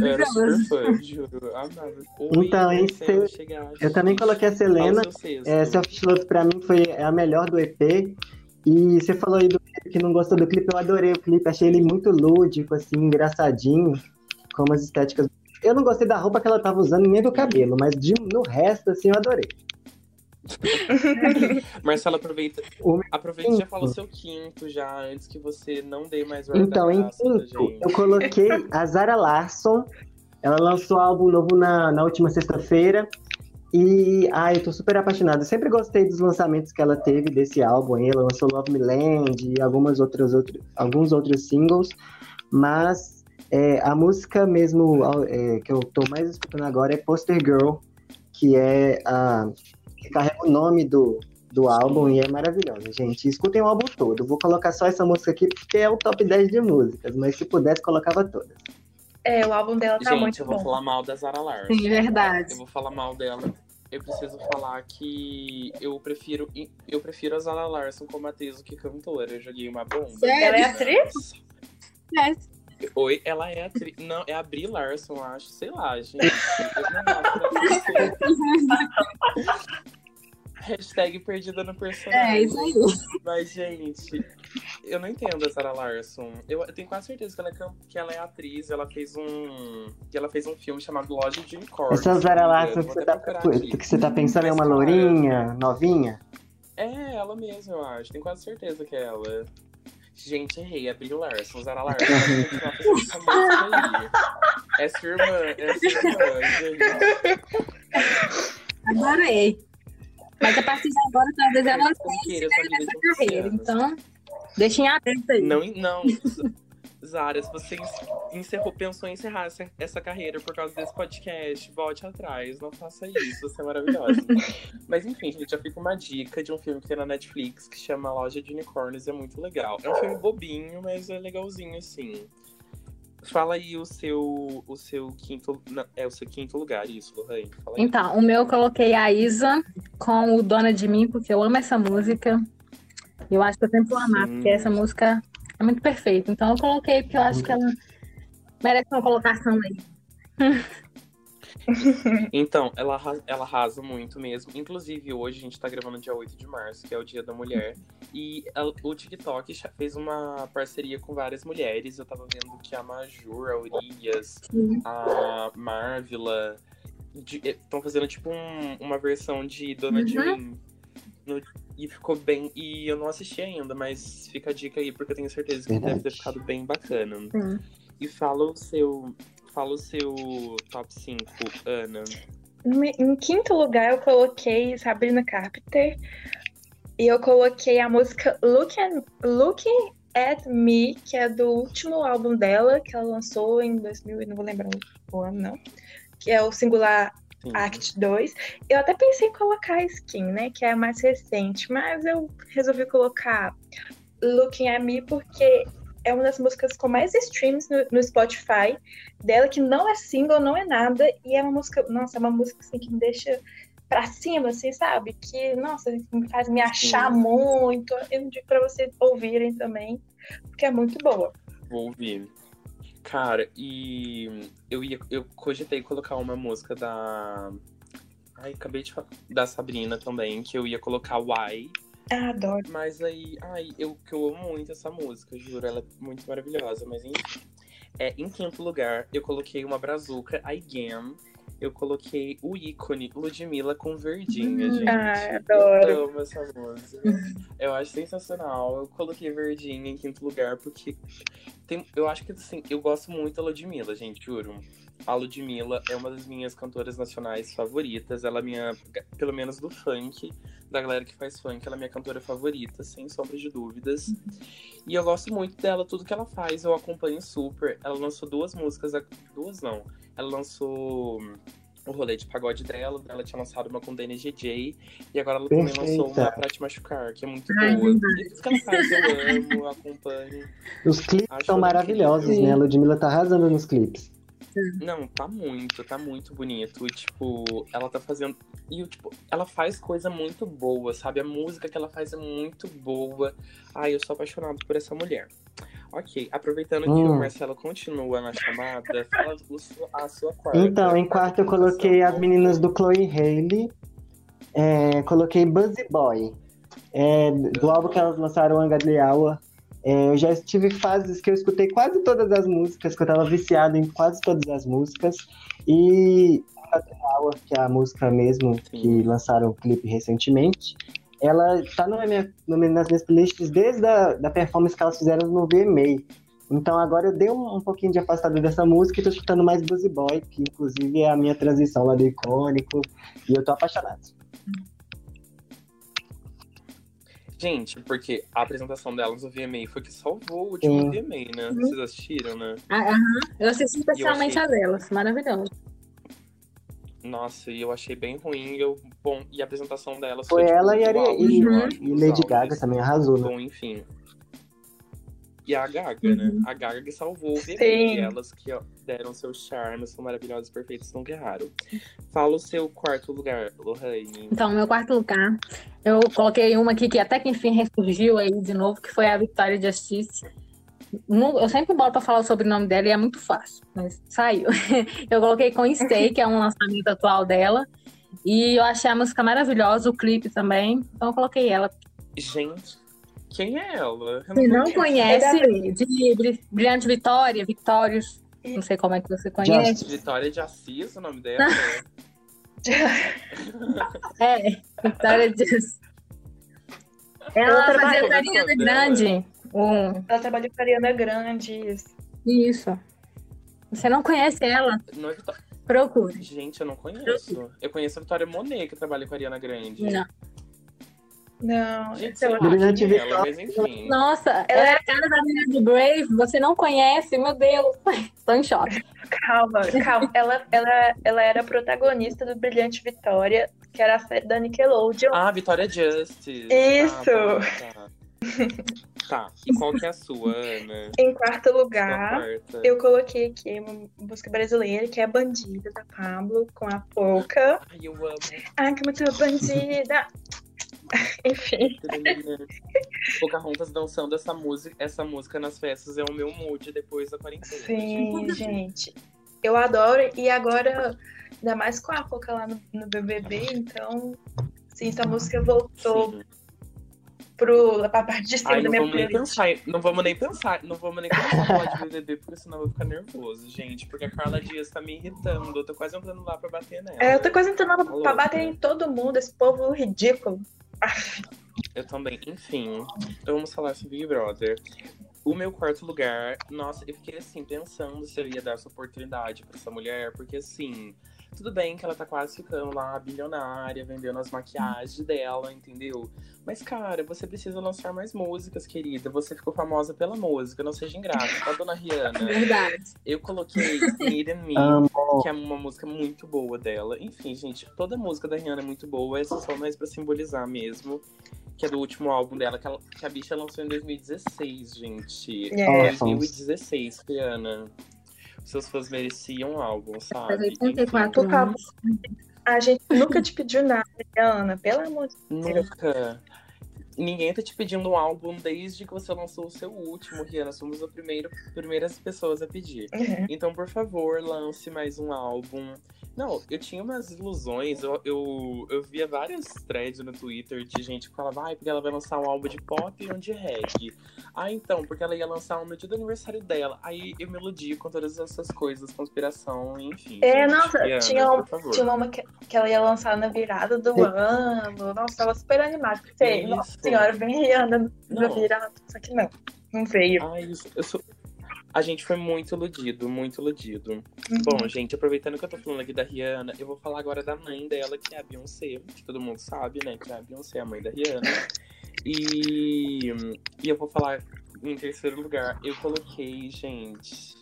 S1: Eu era super fã, juro. Amava. Oi,
S2: Então, seu-
S1: chegaste.
S2: Eu também coloquei a Selena. É, Selfish Love pra mim foi a melhor do EP. E você falou aí do clipe que não gostou do clipe, eu adorei o clipe, achei ele muito lúdico, assim, engraçadinho, com umas estéticas. Eu não gostei da roupa que ela tava usando nem do cabelo, mas de- no resto, assim, eu adorei.
S1: Marcela, aproveita. Aproveita e já fala o seu quinto já, antes que você não dê mais
S2: Então, em quinto, eu coloquei a Zara Larson. Ela lançou álbum novo na, na última sexta-feira. E, ai, eu tô super apaixonada. Eu sempre gostei dos lançamentos que ela teve desse álbum. Ela lançou Love Me Land e algumas outras, outro, alguns outros singles. Mas é, a música mesmo é, que eu tô mais escutando agora é Poster Girl, que é a que carrega o nome do, do álbum e é maravilhosa, gente. Escutem o álbum todo. Vou colocar só essa música aqui porque é o top 10 de músicas, mas se pudesse, colocava todas.
S4: É, o álbum dela tá
S1: Gente,
S4: muito
S1: eu vou
S4: bom.
S1: falar mal da Zara Larson.
S3: Sim, verdade.
S1: Eu vou falar mal dela. Eu preciso falar que eu prefiro, eu prefiro a Zara Larson como atriz do que cantora. Eu joguei uma bomba.
S4: Ela é atriz?
S3: É.
S1: Oi, ela é atriz. Não, é a Brie Larson, eu acho. Sei lá, gente. É Hashtag perdida no personagem.
S3: É, isso aí.
S1: Mas, gente, eu não entendo a Sarah Larson. Eu, eu tenho quase certeza que ela, é, que ela é atriz. Ela fez um. Que ela fez um filme chamado Loja de Unicórnio.
S2: Essa Zara Larson que você, tá, que você tá pensando é uma lourinha, novinha?
S1: É, ela mesma, eu acho. Tenho quase certeza que é ela. Gente, errei. É Brie Larson. Zara Larson. Essa. É sua irmã. É sua irmã, gente.
S3: Adorei. Mas a partir de agora, talvez ela tenha carreira.
S1: anos.
S3: Então, deixem aberto aí.
S1: Não, não. Zara, se você encerrou, pensou em encerrar essa, carreira por causa desse podcast, volte atrás, não faça isso, você é maravilhosa. Mas enfim, gente, já fica uma dica de um filme que tem na Netflix que chama Loja de Unicórnios, é muito legal. É um filme bobinho, mas é legalzinho, assim. Fala aí o seu, o seu quinto, não, é o seu quinto lugar, isso, aí.
S3: Então, o meu eu coloquei a Isa com o Dona de Mim, porque eu amo essa música. Eu acho que eu sempre vou amar,
S1: Sim.
S3: porque essa música é muito perfeita. Então eu coloquei porque eu acho que ela merece uma colocação aí.
S1: Então, ela, ela arrasa muito mesmo. Inclusive, hoje a gente tá gravando dia 8 de março, que é o Dia da Mulher. E ela- o TikTok já fez uma parceria com várias mulheres. Eu tava vendo que a Majur, a Urias,
S3: Sim.
S1: a Marvila estão fazendo tipo um- uma versão de Dona de
S3: Uhum.
S1: Mim. No- e ficou bem. E eu não assisti ainda, mas fica a dica aí, porque eu tenho certeza que deve ter
S2: Verdade.
S1: ficado bem bacana.
S3: Sim.
S1: E fala o seu. Fala o seu top 5, Ana.
S4: Em quinto lugar, eu coloquei Sabrina Carpenter. E eu coloquei a música Look at, Looking at Me, que é do último álbum dela, que ela lançou em 2000, e não vou lembrar o ano, não. Que é o Singular
S1: Sim.
S4: Act 2. Eu até pensei em colocar a Skin, né? Que é a mais recente, mas eu resolvi colocar Looking at Me porque é uma das músicas com mais streams no, no Spotify dela, que não é single, não é nada, e é uma música, nossa, é uma música assim que me deixa pra cima, assim, sabe? Que, nossa, me faz me achar
S1: Sim.
S4: muito. Eu indico pra vocês ouvirem também, porque é muito boa.
S1: Vou ouvir. Cara, e eu ia. Eu cogitei colocar uma música da. Ai, acabei de falar. Da Sabrina também, que eu ia colocar Why.
S4: Ah, adoro.
S1: Mas aí, ai, eu que eu amo muito essa música, juro, ela é muito maravilhosa, mas enfim. É, em quinto lugar, eu coloquei uma brazuca, Again. Eu coloquei o ícone Ludmilla com Verdinha, gente.
S4: Ah, adoro.
S1: Eu amo essa música. Eu acho sensacional. Eu coloquei Verdinha em quinto lugar porque tem, eu acho que assim, eu gosto muito da Ludmilla, gente, juro. A Ludmilla é uma das minhas cantoras nacionais favoritas. Ela é minha, pelo menos do funk, da galera que faz funk, ela é minha cantora favorita, sem sombra de dúvidas. E eu gosto muito dela, tudo que ela faz, eu acompanho super. Ela lançou duas músicas, duas não. Ela lançou o rolê de pagode dela, ela tinha lançado uma com DNGJ, e agora ela também
S2: Perfeita.
S1: lançou uma pra te machucar, que é muito
S3: Ai,
S1: boa. E tudo que ela faz eu amo, eu acompanho.
S2: Os clipes
S1: Acho
S2: são maravilhosos,
S3: incrível.
S2: né? A Ludmilla tá arrasando nos clipes.
S1: Não, tá muito, tá muito bonito. E, tipo, ela tá fazendo. E, tipo, ela faz coisa muito boa, sabe? A música que ela faz é muito boa. Ai, eu sou apaixonado por essa mulher. Ok, aproveitando que
S2: Hum.
S1: o Marcelo continua na chamada, fala a sua quarta.
S2: Então, em quarto eu coloquei as meninas do Chloe Haley. É, coloquei Buzzy Boy. É, do álbum que elas lançaram, Angadliawa. É, eu já tive fases que eu escutei quase todas as músicas, que eu tava viciado em quase todas as músicas. E Flower, que é a música mesmo que lançaram o clipe recentemente, ela tá na minha, nas minhas playlists desde a da performance que elas fizeram no VMA. Então agora eu dei um, um pouquinho de afastado dessa música e tô escutando mais Buzzy Boy, que inclusive é a minha transição lá do icônico, e eu tô apaixonado.
S1: Gente, porque a apresentação delas no VMA foi que salvou o último
S2: Sim.
S1: VMA, né? Vocês assistiram, né?
S3: Ah, aham. Eu assisti especialmente
S1: achei-
S3: a delas. Maravilhoso.
S1: Nossa, e eu achei bem ruim. e Eu, bom, e a apresentação delas
S2: Foi
S1: foi, tipo,
S2: ela e, Ari- e-
S1: eu
S3: Uhum.
S2: e
S1: dos
S2: Lady. Gaga também arrasou, né?
S1: Bom, enfim. E a Gaga, né?
S3: Uhum.
S1: A Gaga que salvou o. E elas que ó, deram seu charme, são maravilhosas, perfeitas, nunca erraram. Fala o seu quarto lugar, Lohane.
S3: Então, meu quarto lugar, eu coloquei uma aqui que até que enfim ressurgiu aí de novo, que foi a Victoria Justice. Não- Eu sempre boto pra falar o sobrenome dela e é muito fácil, mas saiu. Eu coloquei com Stay, que é um lançamento atual dela. E eu achei a música maravilhosa, o clipe também. Então eu coloquei ela.
S1: Gente, quem é ela? Eu
S3: Se não conhece, de Bri- Brilhante Vitória, Victorious, não sei como é que você conhece.
S1: Vitória de Assis, o nome dela?
S3: É, Victoria Justice. Ela
S4: Ela
S3: fazia
S1: trabalhou
S3: com a Ariana. Grande. Um,
S4: Ela trabalhou com a Ariana Grande.
S3: isso. Você não conhece ela?
S1: Não é Vitória-
S3: Procure.
S1: Gente, eu não conheço. Eu conheço a Vitória Monet, que trabalha com a Ariana Grande.
S3: Não.
S4: Não,
S1: Gente, sei
S4: ela-
S1: lá é ela, mas enfim.
S3: Nossa, ela é a cara da menina de Brave, você não conhece? Meu Deus, estou em choque.
S4: calma, calma. Ela, ela, ela era protagonista do Brilhante Vitória, que era a série da Nickelodeon.
S1: Ah, Vitória Justice.
S4: Isso.
S1: Ah, tá, tá. Qual que é a sua, Ana?
S4: Em quarto lugar, eu coloquei aqui uma música brasileira, que é Bandida, da Pablo, com a Pouca.
S1: Ai, eu amo.
S4: Ai, que muito bandida! Enfim,
S1: Pocahontas dançando essa música, essa música nas festas é o meu mood depois da quarentena.
S4: sim, gente. Eu adoro, e agora, ainda mais com a Pouca lá no, no BBB, então, sim, essa música voltou
S1: Sim.
S4: pro, pra parte de cima
S1: Ai,
S4: da
S1: não
S4: minha
S1: vamos nem
S4: playlist.
S1: pensar, não vamos nem pensar, não vamos nem começar a falar de BBB, porque senão eu vou ficar nervoso, gente. Porque a Carla Dias tá me irritando, eu tô quase entrando lá pra bater nela.
S4: É, eu tô quase entrando
S1: Tá
S4: pra bater em todo mundo, esse povo ridículo.
S1: Eu também. Enfim, vamos falar sobre Big Brother. O meu quarto lugar, nossa, eu fiquei assim, pensando se eu ia dar essa oportunidade pra essa mulher, porque assim, tudo bem que ela tá quase ficando lá bilionária, vendendo as maquiagens dela, entendeu? Mas, cara, você precisa lançar mais músicas, querida. Você ficou famosa pela música, não seja ingrata, tá, dona Rihanna?
S3: Verdade.
S1: Eu coloquei Need and Me, que é uma música muito boa dela. Enfim, gente, toda música da Rihanna é muito boa, essa só mais pra simbolizar mesmo. Que é do último álbum dela, que, ela- que a bicha lançou em 2016, gente.
S4: É.
S1: 2016, Rihanna. Seus fãs mereciam
S3: Faz
S1: sabe?
S3: 84
S4: Por favor.
S3: anos.
S4: A gente nunca te pediu nada, Ana, pelo amor de
S1: Enfim, nunca. Ninguém tá te pedindo um álbum desde que você lançou o seu último, Rihanna. Somos as primeiro, primeiras pessoas a pedir.
S4: Deus.
S1: Então, por favor, lance mais um álbum. Não, eu tinha umas ilusões. Eu, eu, eu via várias threads no Twitter de gente que falava, ai, porque ela vai lançar um álbum de pop e um de reggae. Ah, então, porque ela ia lançar um no dia do aniversário dela. Aí eu me iludi com todas essas coisas, conspiração, enfim.
S4: É,
S1: gente.
S4: nossa,
S1: Rihanna,
S4: tinha um-. Tinha uma que, que ela ia lançar na virada do ano. Nossa, tava super animada. Sei,
S1: Isso.
S4: nossa senhora, vem Rihanna na
S1: Não.
S4: virada. Só que não, não veio.
S1: Ai, eu sou... A gente foi muito iludido, muito iludido.
S4: Uhum.
S1: Bom, gente, aproveitando que eu tô falando aqui da Rihanna, eu vou falar agora da mãe dela, que é a Beyoncé, que todo mundo sabe, né? Que a Beyoncé é a mãe da Rihanna. E, e eu vou falar em terceiro lugar, eu coloquei, gente,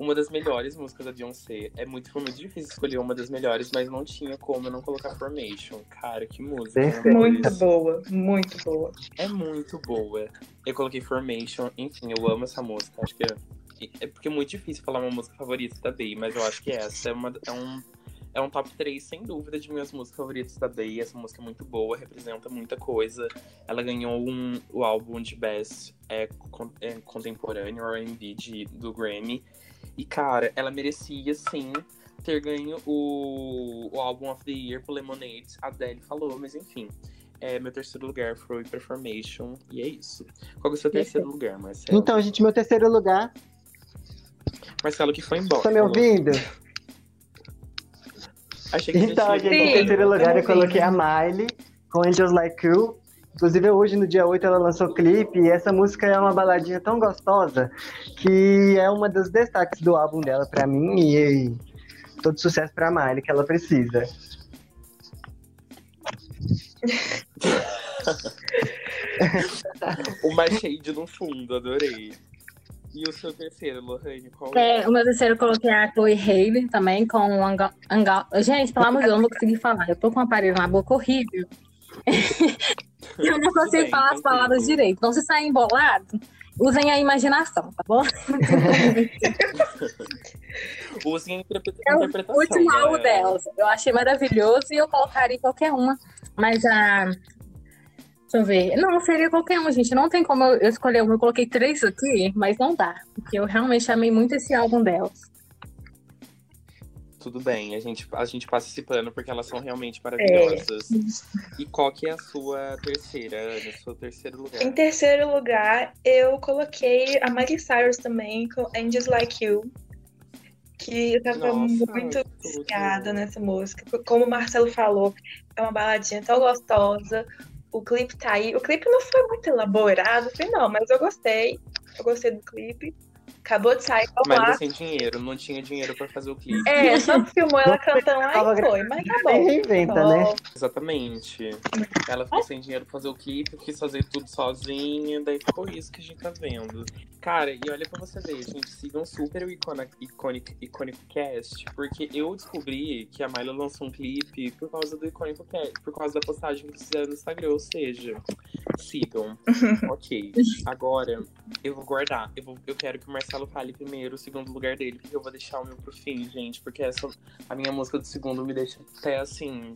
S1: uma das melhores músicas da Beyoncé. É muito, foi muito difícil escolher uma das melhores, mas não tinha como eu não colocar Formation. Cara, que música. né?
S2: Perfeito.
S4: Muito boa, muito boa.
S1: É muito boa. Eu coloquei Formation, enfim, eu amo essa música. Acho que é, é porque é muito difícil falar uma música favorita da Bey, mas eu acho que essa é, uma, é, um, é um top 3, sem dúvida, de minhas músicas favoritas da Bey. Essa música é muito boa, representa muita coisa. Ela ganhou um, o álbum de Best é, con- é, Contemporâneo, R&B, de- do Grammy. E, cara, ela merecia, sim, ter ganho o, o álbum of the Year pro Lemonade. A Adele falou, mas enfim. É, meu terceiro lugar foi Performation, e é isso. Qual que é o seu terceiro lugar, Marcelo?
S2: Então, gente, meu terceiro lugar.
S1: Marcelo que foi embora.
S2: Tá me ouvindo?
S1: Achei que
S2: Então,
S1: gente...
S2: gente,
S4: Sim,
S2: terceiro lugar eu
S4: também.
S2: coloquei a Miley com Angels Like You. Inclusive, hoje, no dia 8, ela lançou clipe e essa música é uma baladinha tão gostosa que é uma dos destaques do álbum dela pra mim e todo sucesso pra Miley que ela precisa.
S1: Uma shade no fundo, adorei. E o seu terceiro, Lohane, qual é?
S3: É, o meu terceiro eu coloquei a Chloe Haley também, com o Anga... Anga... Gente, pelo amor de Deus, eu não vou conseguir falar. Eu tô com um aparelho na boca horrível. eu não consigo
S1: bem,
S3: falar as palavras direito. Então, se sair embolado, usem a imaginação, tá bom?
S1: Usem a interpreta-
S3: É o
S1: interpretação.
S3: último álbum
S1: né?
S3: delas. Eu achei maravilhoso e eu colocaria qualquer uma. Mas a. Deixa eu ver. Não, seria qualquer uma, gente. Não tem como eu eu escolher uma. Eu coloquei três aqui, mas não dá. Porque eu realmente amei muito esse álbum delas.
S1: Tudo bem, a gente, a gente passa esse pano porque elas são realmente maravilhosas. E qual que é a sua terceira, Ana? Seu terceiro lugar?
S4: Em terceiro lugar, eu coloquei a Miley Cyrus também com Angels Like You. Que eu tava
S1: Nossa,
S4: muito viciada nessa música. Como o Marcelo falou, é uma baladinha tão gostosa. O clipe tá aí. O clipe não foi muito elaborado, não, mas eu gostei. Eu gostei do clipe. Acabou de sair, vamos lá.
S1: Mas sem dinheiro, não tinha dinheiro pra fazer o clipe.
S4: É, só filmou ela cantando lá
S2: Tava
S4: e foi, mas tá bom.
S2: reinventa, né?
S1: Exatamente. Ela ficou sem dinheiro pra fazer o clipe, quis fazer tudo sozinha, daí ficou isso que a gente tá vendo. Cara, e olha pra você ver, gente, sigam super o Iconic, Iconic, Iconic Cast, porque eu descobri que a Miley lançou um clipe por causa do Iconic Cast, por causa da postagem que eles fizeram no Instagram, ou seja, sigam. ok. Agora, eu vou guardar. Eu, vou, eu quero que o Marcelo fale primeiro o segundo lugar dele, porque eu vou deixar o meu pro fim, gente, porque essa, a minha música do segundo me deixa até assim.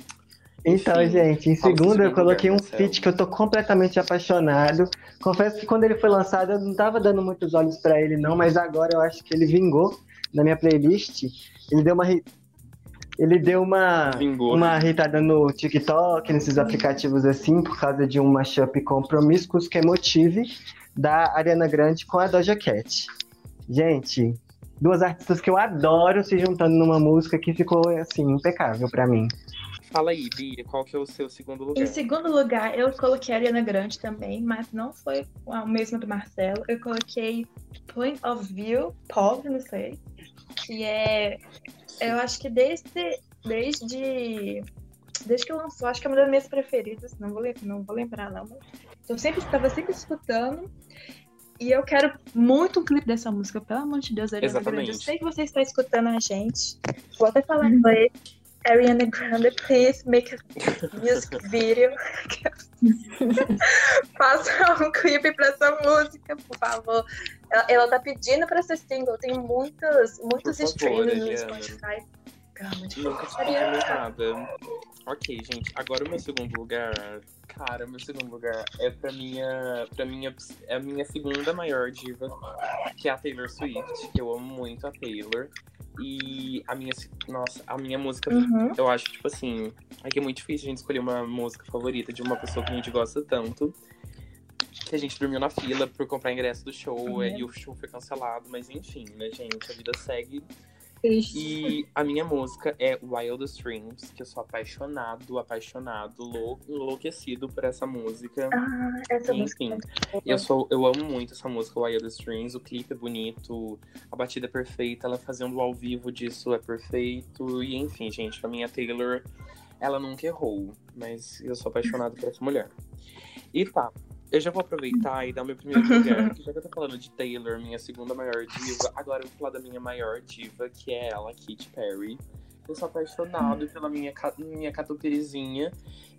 S2: Então,
S1: Enfim,
S2: gente, em segundo eu coloquei um
S1: Marcelo.
S2: feat que eu tô completamente apaixonado. Confesso que quando ele foi lançado eu não tava dando muitos olhos pra ele não, mas agora eu acho que ele vingou na minha playlist. Ele deu uma ele deu uma
S1: Vingou.
S2: uma irritada no TikTok, nesses aplicativos assim, por causa de um mashup com Promiscuous que é Motive da Ariana Grande com a Doja Cat. Gente, duas artistas que eu adoro se juntando numa música que ficou assim impecável pra mim.
S1: Fala aí, Bia, qual que é o seu segundo lugar?
S4: Em segundo lugar, eu coloquei a Ariana Grande também, mas não foi o mesmo do Marcelo. Eu coloquei Point of View, Pop, não sei. Que é. Eu acho que desde. Desde. Desde que eu lançou, acho que é uma das minhas preferidas. Não vou, não vou lembrar, não. Mas eu sempre estava sempre escutando. E eu quero muito um clipe dessa música, pelo amor de Deus, Ariana Grande. Eu
S1: Exatamente.
S4: sei que você está escutando a gente. Vou até falar em inglês. Ariana Grande, please make a music video. Faça um clipe pra essa música, por favor. Ela, ela tá pedindo pra ser single. Tem muitos, muitos
S1: favor,
S4: streams no. Spotify. Calma, de
S1: Nunca te pedimos nada. Ok, gente. Agora o meu segundo lugar. Cara, o meu segundo lugar é pra minha. Pra minha. É a minha segunda maior diva, que é a Taylor Swift. que Eu amo muito a Taylor. E a minha. Nossa, a minha música.
S4: Uhum.
S1: Eu acho, tipo assim. É que é muito difícil a gente escolher uma música favorita de uma pessoa que a gente gosta tanto. Que a gente dormiu na fila por comprar ingresso do show
S4: Uhum.
S1: e o show foi cancelado. Mas enfim, né, gente? A vida segue.
S3: Triste.
S1: E a minha música é Wildest Dreams, que eu sou apaixonado, apaixonado, lou- enlouquecido por essa música.
S4: Ah, essa
S1: E,
S4: música.
S1: enfim,
S4: é
S1: eu sou, eu amo muito essa música, Wildest Dreams. O clipe é bonito, a batida é perfeita, ela fazendo ao vivo disso é perfeito. E enfim, gente, pra mim a Taylor, ela nunca errou, mas eu sou apaixonado por essa mulher. E tá, eu já vou aproveitar e dar o meu primeiro lugar, que já que eu tô falando de Taylor, minha segunda maior diva, agora eu vou falar da minha maior diva, que é ela, Katy Perry. Eu sou apaixonado pela minha, minha catupiryzinha.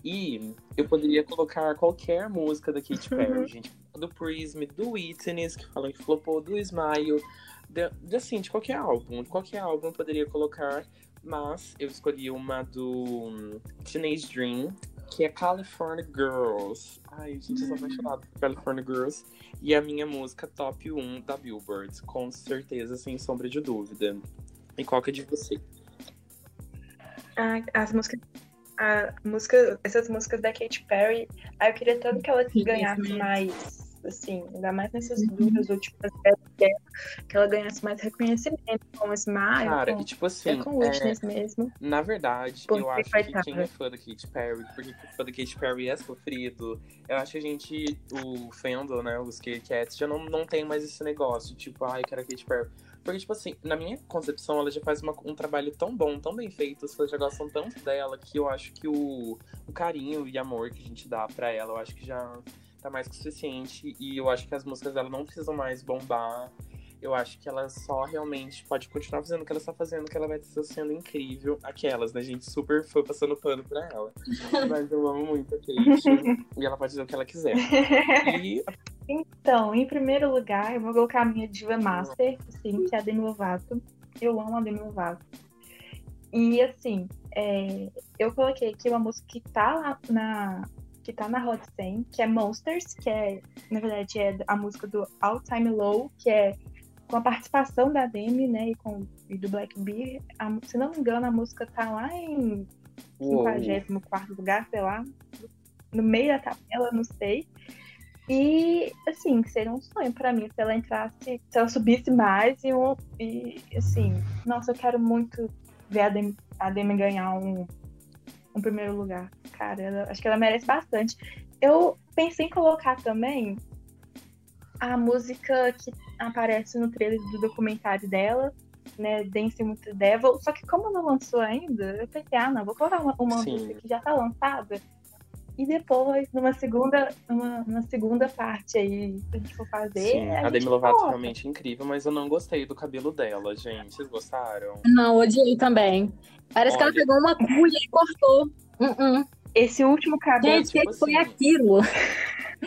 S1: E eu poderia colocar qualquer música da Katy Perry, gente. Do Prism, do Witness, que falam que flopou, do Smile. De, de, assim, de qualquer álbum. De qualquer álbum eu poderia colocar. Mas eu escolhi uma do hum, Teenage Dream, que é California Girls. Ai, gente, eu sou apaixonado por California Girls. E a minha música top 1 da Billboard, com certeza, sem sombra de dúvida. E qual que é de você?
S4: Ah, as músicas. A música, essas músicas da Katy Perry, ah, eu queria tanto que ela ganhasse mais, assim, ainda mais nessas
S3: Uhum.
S4: duas últimas. dela, que ela ganhasse mais reconhecimento com o Smile.
S1: Cara,
S4: com,
S1: e tipo assim,
S4: é com
S1: é,
S4: Witness mesmo.
S1: na verdade, eu acho que
S4: coitada.
S1: quem é fã da Katy Perry, porque o fã da Katy Perry é sofrido, eu acho que a gente, o fandom, né, os K-Cats, já não, não tem mais esse negócio, tipo, ai, quero a Katy Perry. Porque, tipo assim, na minha concepção, ela já faz uma- um trabalho tão bom, tão bem feito, as pessoas já gostam tanto dela, que eu acho que o, o carinho e amor que a gente dá pra ela, eu acho que já tá mais que o suficiente. E eu acho que as músicas dela não precisam mais bombar. Eu acho que ela só realmente pode continuar fazendo o que ela está fazendo, que ela vai estar sendo incrível. Aquelas, né, gente? Super foi passando pano pra ela. Mas eu amo muito a Kate. e ela pode dizer o que ela quiser. E
S4: Então, em primeiro lugar, eu vou colocar a minha diva master, assim, que é a Demi Lovato. Eu amo a Demi Lovato. E assim, é, eu coloquei aqui uma música que tá lá na que tá na Hot 100, que é Monsters, que é, na verdade, é a música do All Time Low, que é com a participação da Demi, né, e, com, e do Black Bear. A- se não me engano, a música tá lá em
S1: uou,
S4: 54 lugar, sei lá, no meio da tabela, não sei. E, assim, seria um sonho pra mim se ela entrasse, se ela subisse mais e, e assim, nossa, eu quero muito ver a Demi, a Demi ganhar um, um primeiro lugar. Cara, ela- acho que ela merece bastante. Eu pensei em colocar também a música que aparece no trailer do documentário dela, né, Dancing with the Devil. Só que como não lançou ainda, eu pensei, ah, não, vou colocar uma, uma
S1: Sim.
S4: música que já tá lançada. E depois, numa segunda, numa, numa segunda parte aí, se a gente for fazer.
S1: Sim, a
S4: gente
S1: Demi Lovato
S4: coloca.
S1: realmente é incrível, mas eu não gostei do cabelo dela, gente. Vocês gostaram?
S3: Não, odiei também. Parece que ela
S1: Olha.
S3: pegou uma cuia e cortou. Uh -uh.
S4: Esse último cabelo.
S3: Gente, o que
S1: tipo
S3: que foi
S1: assim,
S3: aquilo?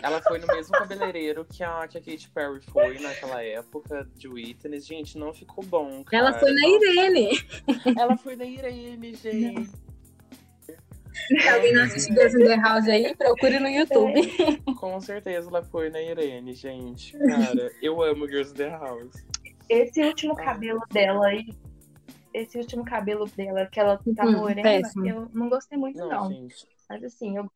S1: Ela foi no mesmo cabeleireiro que a, que a Katy Perry foi naquela época de Witness. Gente, não ficou bom. Cara.
S3: Ela foi na Irene.
S1: Ela foi na Irene, gente.
S3: Se alguém não assistiu Girls in the House aí, procure no YouTube.
S1: Com certeza ela foi na Irene, gente. Cara, eu amo Girls in the House.
S4: Esse último cabelo dela aí. Esse último cabelo dela, que ela tá
S3: Hum,
S4: morena,
S3: péssimo.
S4: eu não gostei muito,
S1: Não,
S4: não.
S1: gente.
S4: Mas assim, eu,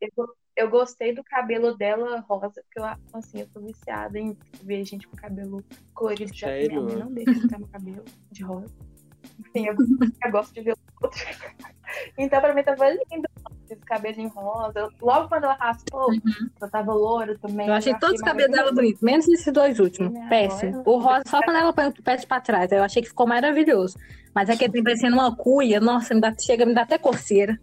S4: eu, eu gostei do cabelo dela rosa, porque eu, assim, eu tô viciada em ver gente com cabelo colorido. Já que minha
S1: Sério?
S4: mãe não deixa eu pintar meu cabelo de rosa. Enfim, eu, eu gosto de ver o outro. Então, pra mim, tava lindo esse cabelinho rosa. Logo quando ela raspou, eu tava loura também.
S3: Uhum. Eu achei todos os cabelos dela bonitos, menos esses dois últimos.
S4: Né?
S3: Péssimo.
S4: Agora-
S3: O rosa só quando ela põe o pé pra trás. Eu achei que ficou maravilhoso. Mas aquele tem parecendo uma cuia, nossa, me dá, chega, me dá até coceira.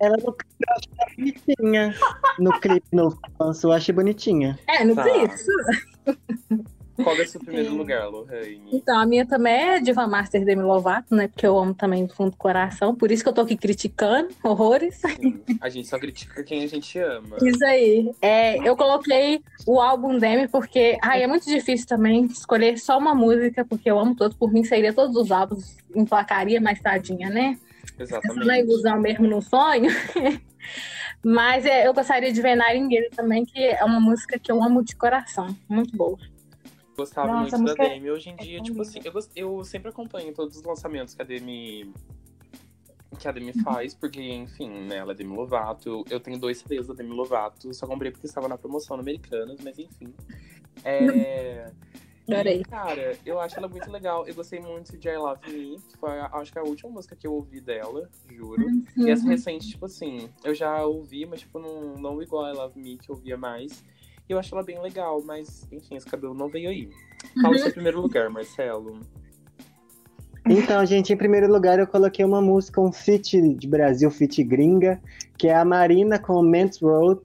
S2: Ela no clipe eu que tá bonitinha. No clipe que lançou, eu achei bonitinha.
S3: É, não
S1: Tá.
S3: precisa.
S1: Qual é o seu primeiro lugar, Lohane?
S3: Então, a minha também é Diva Master Demi Lovato, né? Porque eu amo também do fundo do coração. Por isso que eu tô aqui criticando horrores.
S1: Sim, a gente só critica quem a gente ama.
S3: Isso aí. É, eu coloquei o álbum Demi porque ai, é muito difícil também escolher só uma música, porque eu amo todos. Por mim, seria todos os álbuns, emplacaria mais tadinha, né? Na
S1: Exatamente.
S3: ilusão mesmo no sonho. Mas é, eu gostaria de ver Nightingale também, que é uma música que eu amo de coração. Muito boa.
S1: Gostava
S4: Nossa,
S1: muito da Demi. Hoje em
S4: é
S1: dia, tipo assim, eu, eu sempre acompanho todos os lançamentos que a Demi. Que a Demi
S3: Uhum.
S1: faz, porque, enfim, né, ela é Demi Lovato. Eu tenho dois CDs da Demi Lovato, só comprei porque estava na promoção no Americanas, mas enfim. É.
S3: Adorei.
S1: E, cara, eu acho ela muito legal. Eu gostei muito de I Love Me, que foi, acho que a última música que eu ouvi dela, juro. E essa recente, tipo assim, eu já ouvi, mas tipo, não, não igual a I Love Me, que eu ouvia mais. E eu acho ela bem legal, mas, enfim, esse cabelo não veio aí. Fala o seu primeiro lugar, Marcelo.
S2: Então, gente, em primeiro lugar eu coloquei uma música, um feat de Brasil, feat gringa, que é a Marina com Men's Road,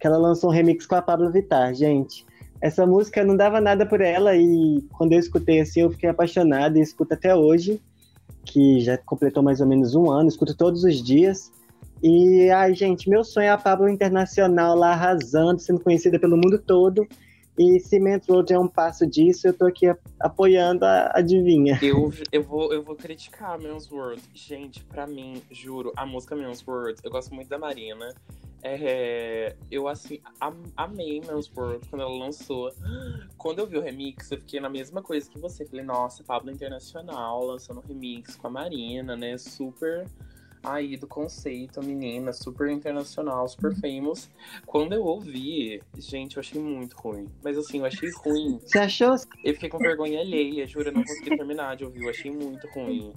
S2: que ela lançou um remix com a Pablo Vittar, gente. Essa música não dava nada por ela e quando eu escutei assim eu fiquei apaixonado e escuto até hoje, que já completou mais ou menos um ano, escuto todos os dias. E, ai, gente, meu sonho é a Pablo Internacional lá arrasando, sendo conhecida pelo mundo todo. E Cement Road é um passo disso, eu tô aqui apoiando a adivinha.
S1: Eu, eu, vou, eu vou criticar Men's World. Gente, pra mim, juro, a música Men's World, eu gosto muito da Marina. É, eu, assim, am- amei Men's World quando ela lançou. Quando eu vi o remix, eu fiquei na mesma coisa que você. Falei, nossa, Pablo Internacional lançando remix com a Marina, né? Super aí do conceito, a menina, super internacional, super famous. Quando eu ouvi, gente, eu achei muito ruim. Mas assim, eu achei ruim.
S2: Você achou?
S1: Eu fiquei com vergonha alheia, juro, eu não consegui terminar de ouvir, eu achei muito ruim.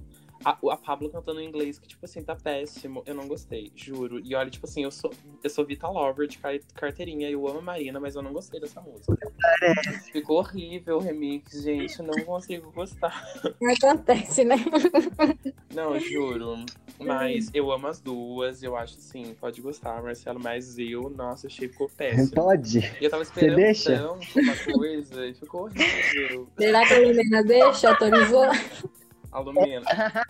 S1: A, a Pablo cantando em inglês, que, tipo assim, tá péssimo. Eu não gostei, juro. E olha, tipo assim, eu sou, eu sou Vita Lover de car- carteirinha. Eu amo a Marina, mas eu não gostei dessa música. Ficou horrível o remix, gente. Não consigo gostar.
S3: Acontece, né?
S1: Não, juro. Mas eu amo as duas. Eu acho assim, pode gostar, Marcelo. Mas eu, nossa, achei que ficou péssimo.
S2: Pode.
S1: E eu tava esperando tanto uma coisa e ficou horrível.
S3: Será que a Lumena deixa? Autorizou?
S1: A Lumena.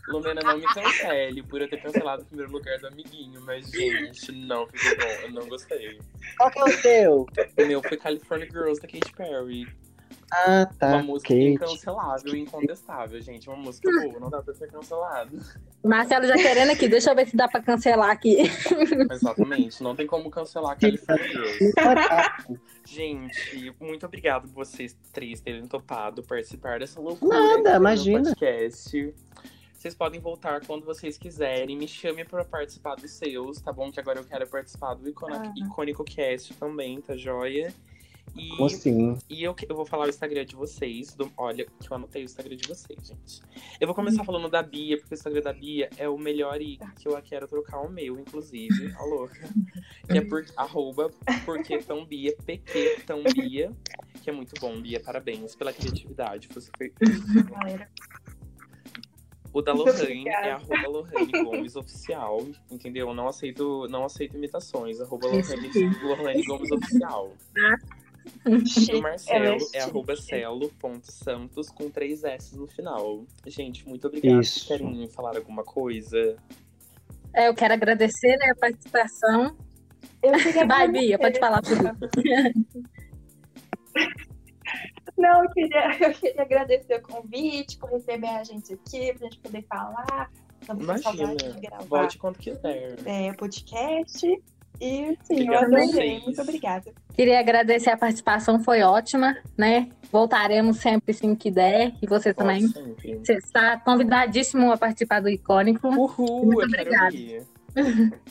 S1: Lumena, não me cancele por eu ter cancelado o primeiro lugar do amiguinho. Mas, gente, não ficou bom. Eu não gostei.
S2: Qual que é o teu?
S1: O meu foi California Girls da Katy Perry.
S2: Ah,
S1: Uma
S2: tá.
S1: música
S2: Kate.
S1: incancelável e incontestável, gente. Uma música boa, não dá pra ser cancelado.
S3: Marcelo já querendo aqui, deixa eu ver se dá pra cancelar aqui.
S1: Exatamente, não tem como cancelar California Girls. Gente, muito obrigado por vocês três terem topado participar dessa loucura.
S2: Nada, imagina.
S1: Podcast. Vocês podem voltar quando vocês quiserem. Me chame pra participar dos seus, tá bom? Que agora eu quero participar do Icona-
S3: Ah.
S1: Icônico Cast também, tá joia? E,
S2: Como assim?
S1: e eu, eu vou falar o Instagram de vocês. do- olha, que eu anotei o Instagram de vocês, gente. Eu vou começar falando da Bia, porque o Instagram da Bia é o melhor e que eu quero trocar o meu, inclusive. A louca. Que é por, arroba porque tão Bia, PQ tão Bia. Que é muito bom, Bia. Parabéns pela criatividade. Você foi o da Lohane é arroba Lohane Gomes Oficial, entendeu? Não aceito, não aceito imitações. Arroba Lohane. Lohane Gomes Oficial. E o Marcelo é
S4: chique.
S1: arroba celo.santos com três S no final. Gente, muito obrigado. Vocês
S2: Isso.
S1: querem falar alguma coisa?
S3: É, eu quero agradecer né, a participação.
S4: Eu queria
S3: Vai. Bia, pode falar tudo.
S4: Não, eu queria, eu queria agradecer o convite, por receber a gente aqui, pra gente poder falar.
S1: Imagina.
S4: de gravar
S1: Volte quando quiser.
S4: é, podcast. E sim, eu adorei. Muito obrigada.
S3: Queria agradecer a participação, foi ótima, né? Voltaremos sempre assim que der. E você também.
S1: Sempre.
S3: Você está convidadíssimo a participar do Icônico.
S1: Uhul,
S3: Muito
S1: eu quero
S3: obrigada.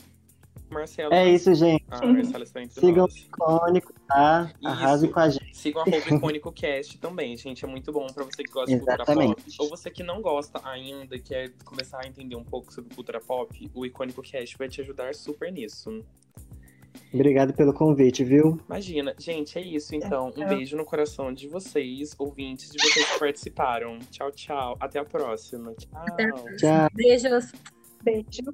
S1: Marcelo.
S2: É isso, gente.
S1: Ah, Marcelo
S2: Sigam o icônico, tá?
S1: Isso.
S2: Arrasem com a gente.
S1: Sigam arroba icônico cast também, gente. É muito bom pra você que gosta de cultura
S2: Exatamente.
S1: pop. Ou você que não gosta ainda, quer começar a entender um pouco sobre cultura pop, o icônico cast vai te ajudar super nisso.
S2: Obrigado pelo convite, viu?
S1: Imagina. Gente, é isso então. Um
S4: É.
S1: beijo no coração de vocês, ouvintes, de vocês que participaram. Tchau, tchau. Até a próxima. Tchau.
S3: Até a
S2: Tchau.
S3: Beijos.
S4: Beijo.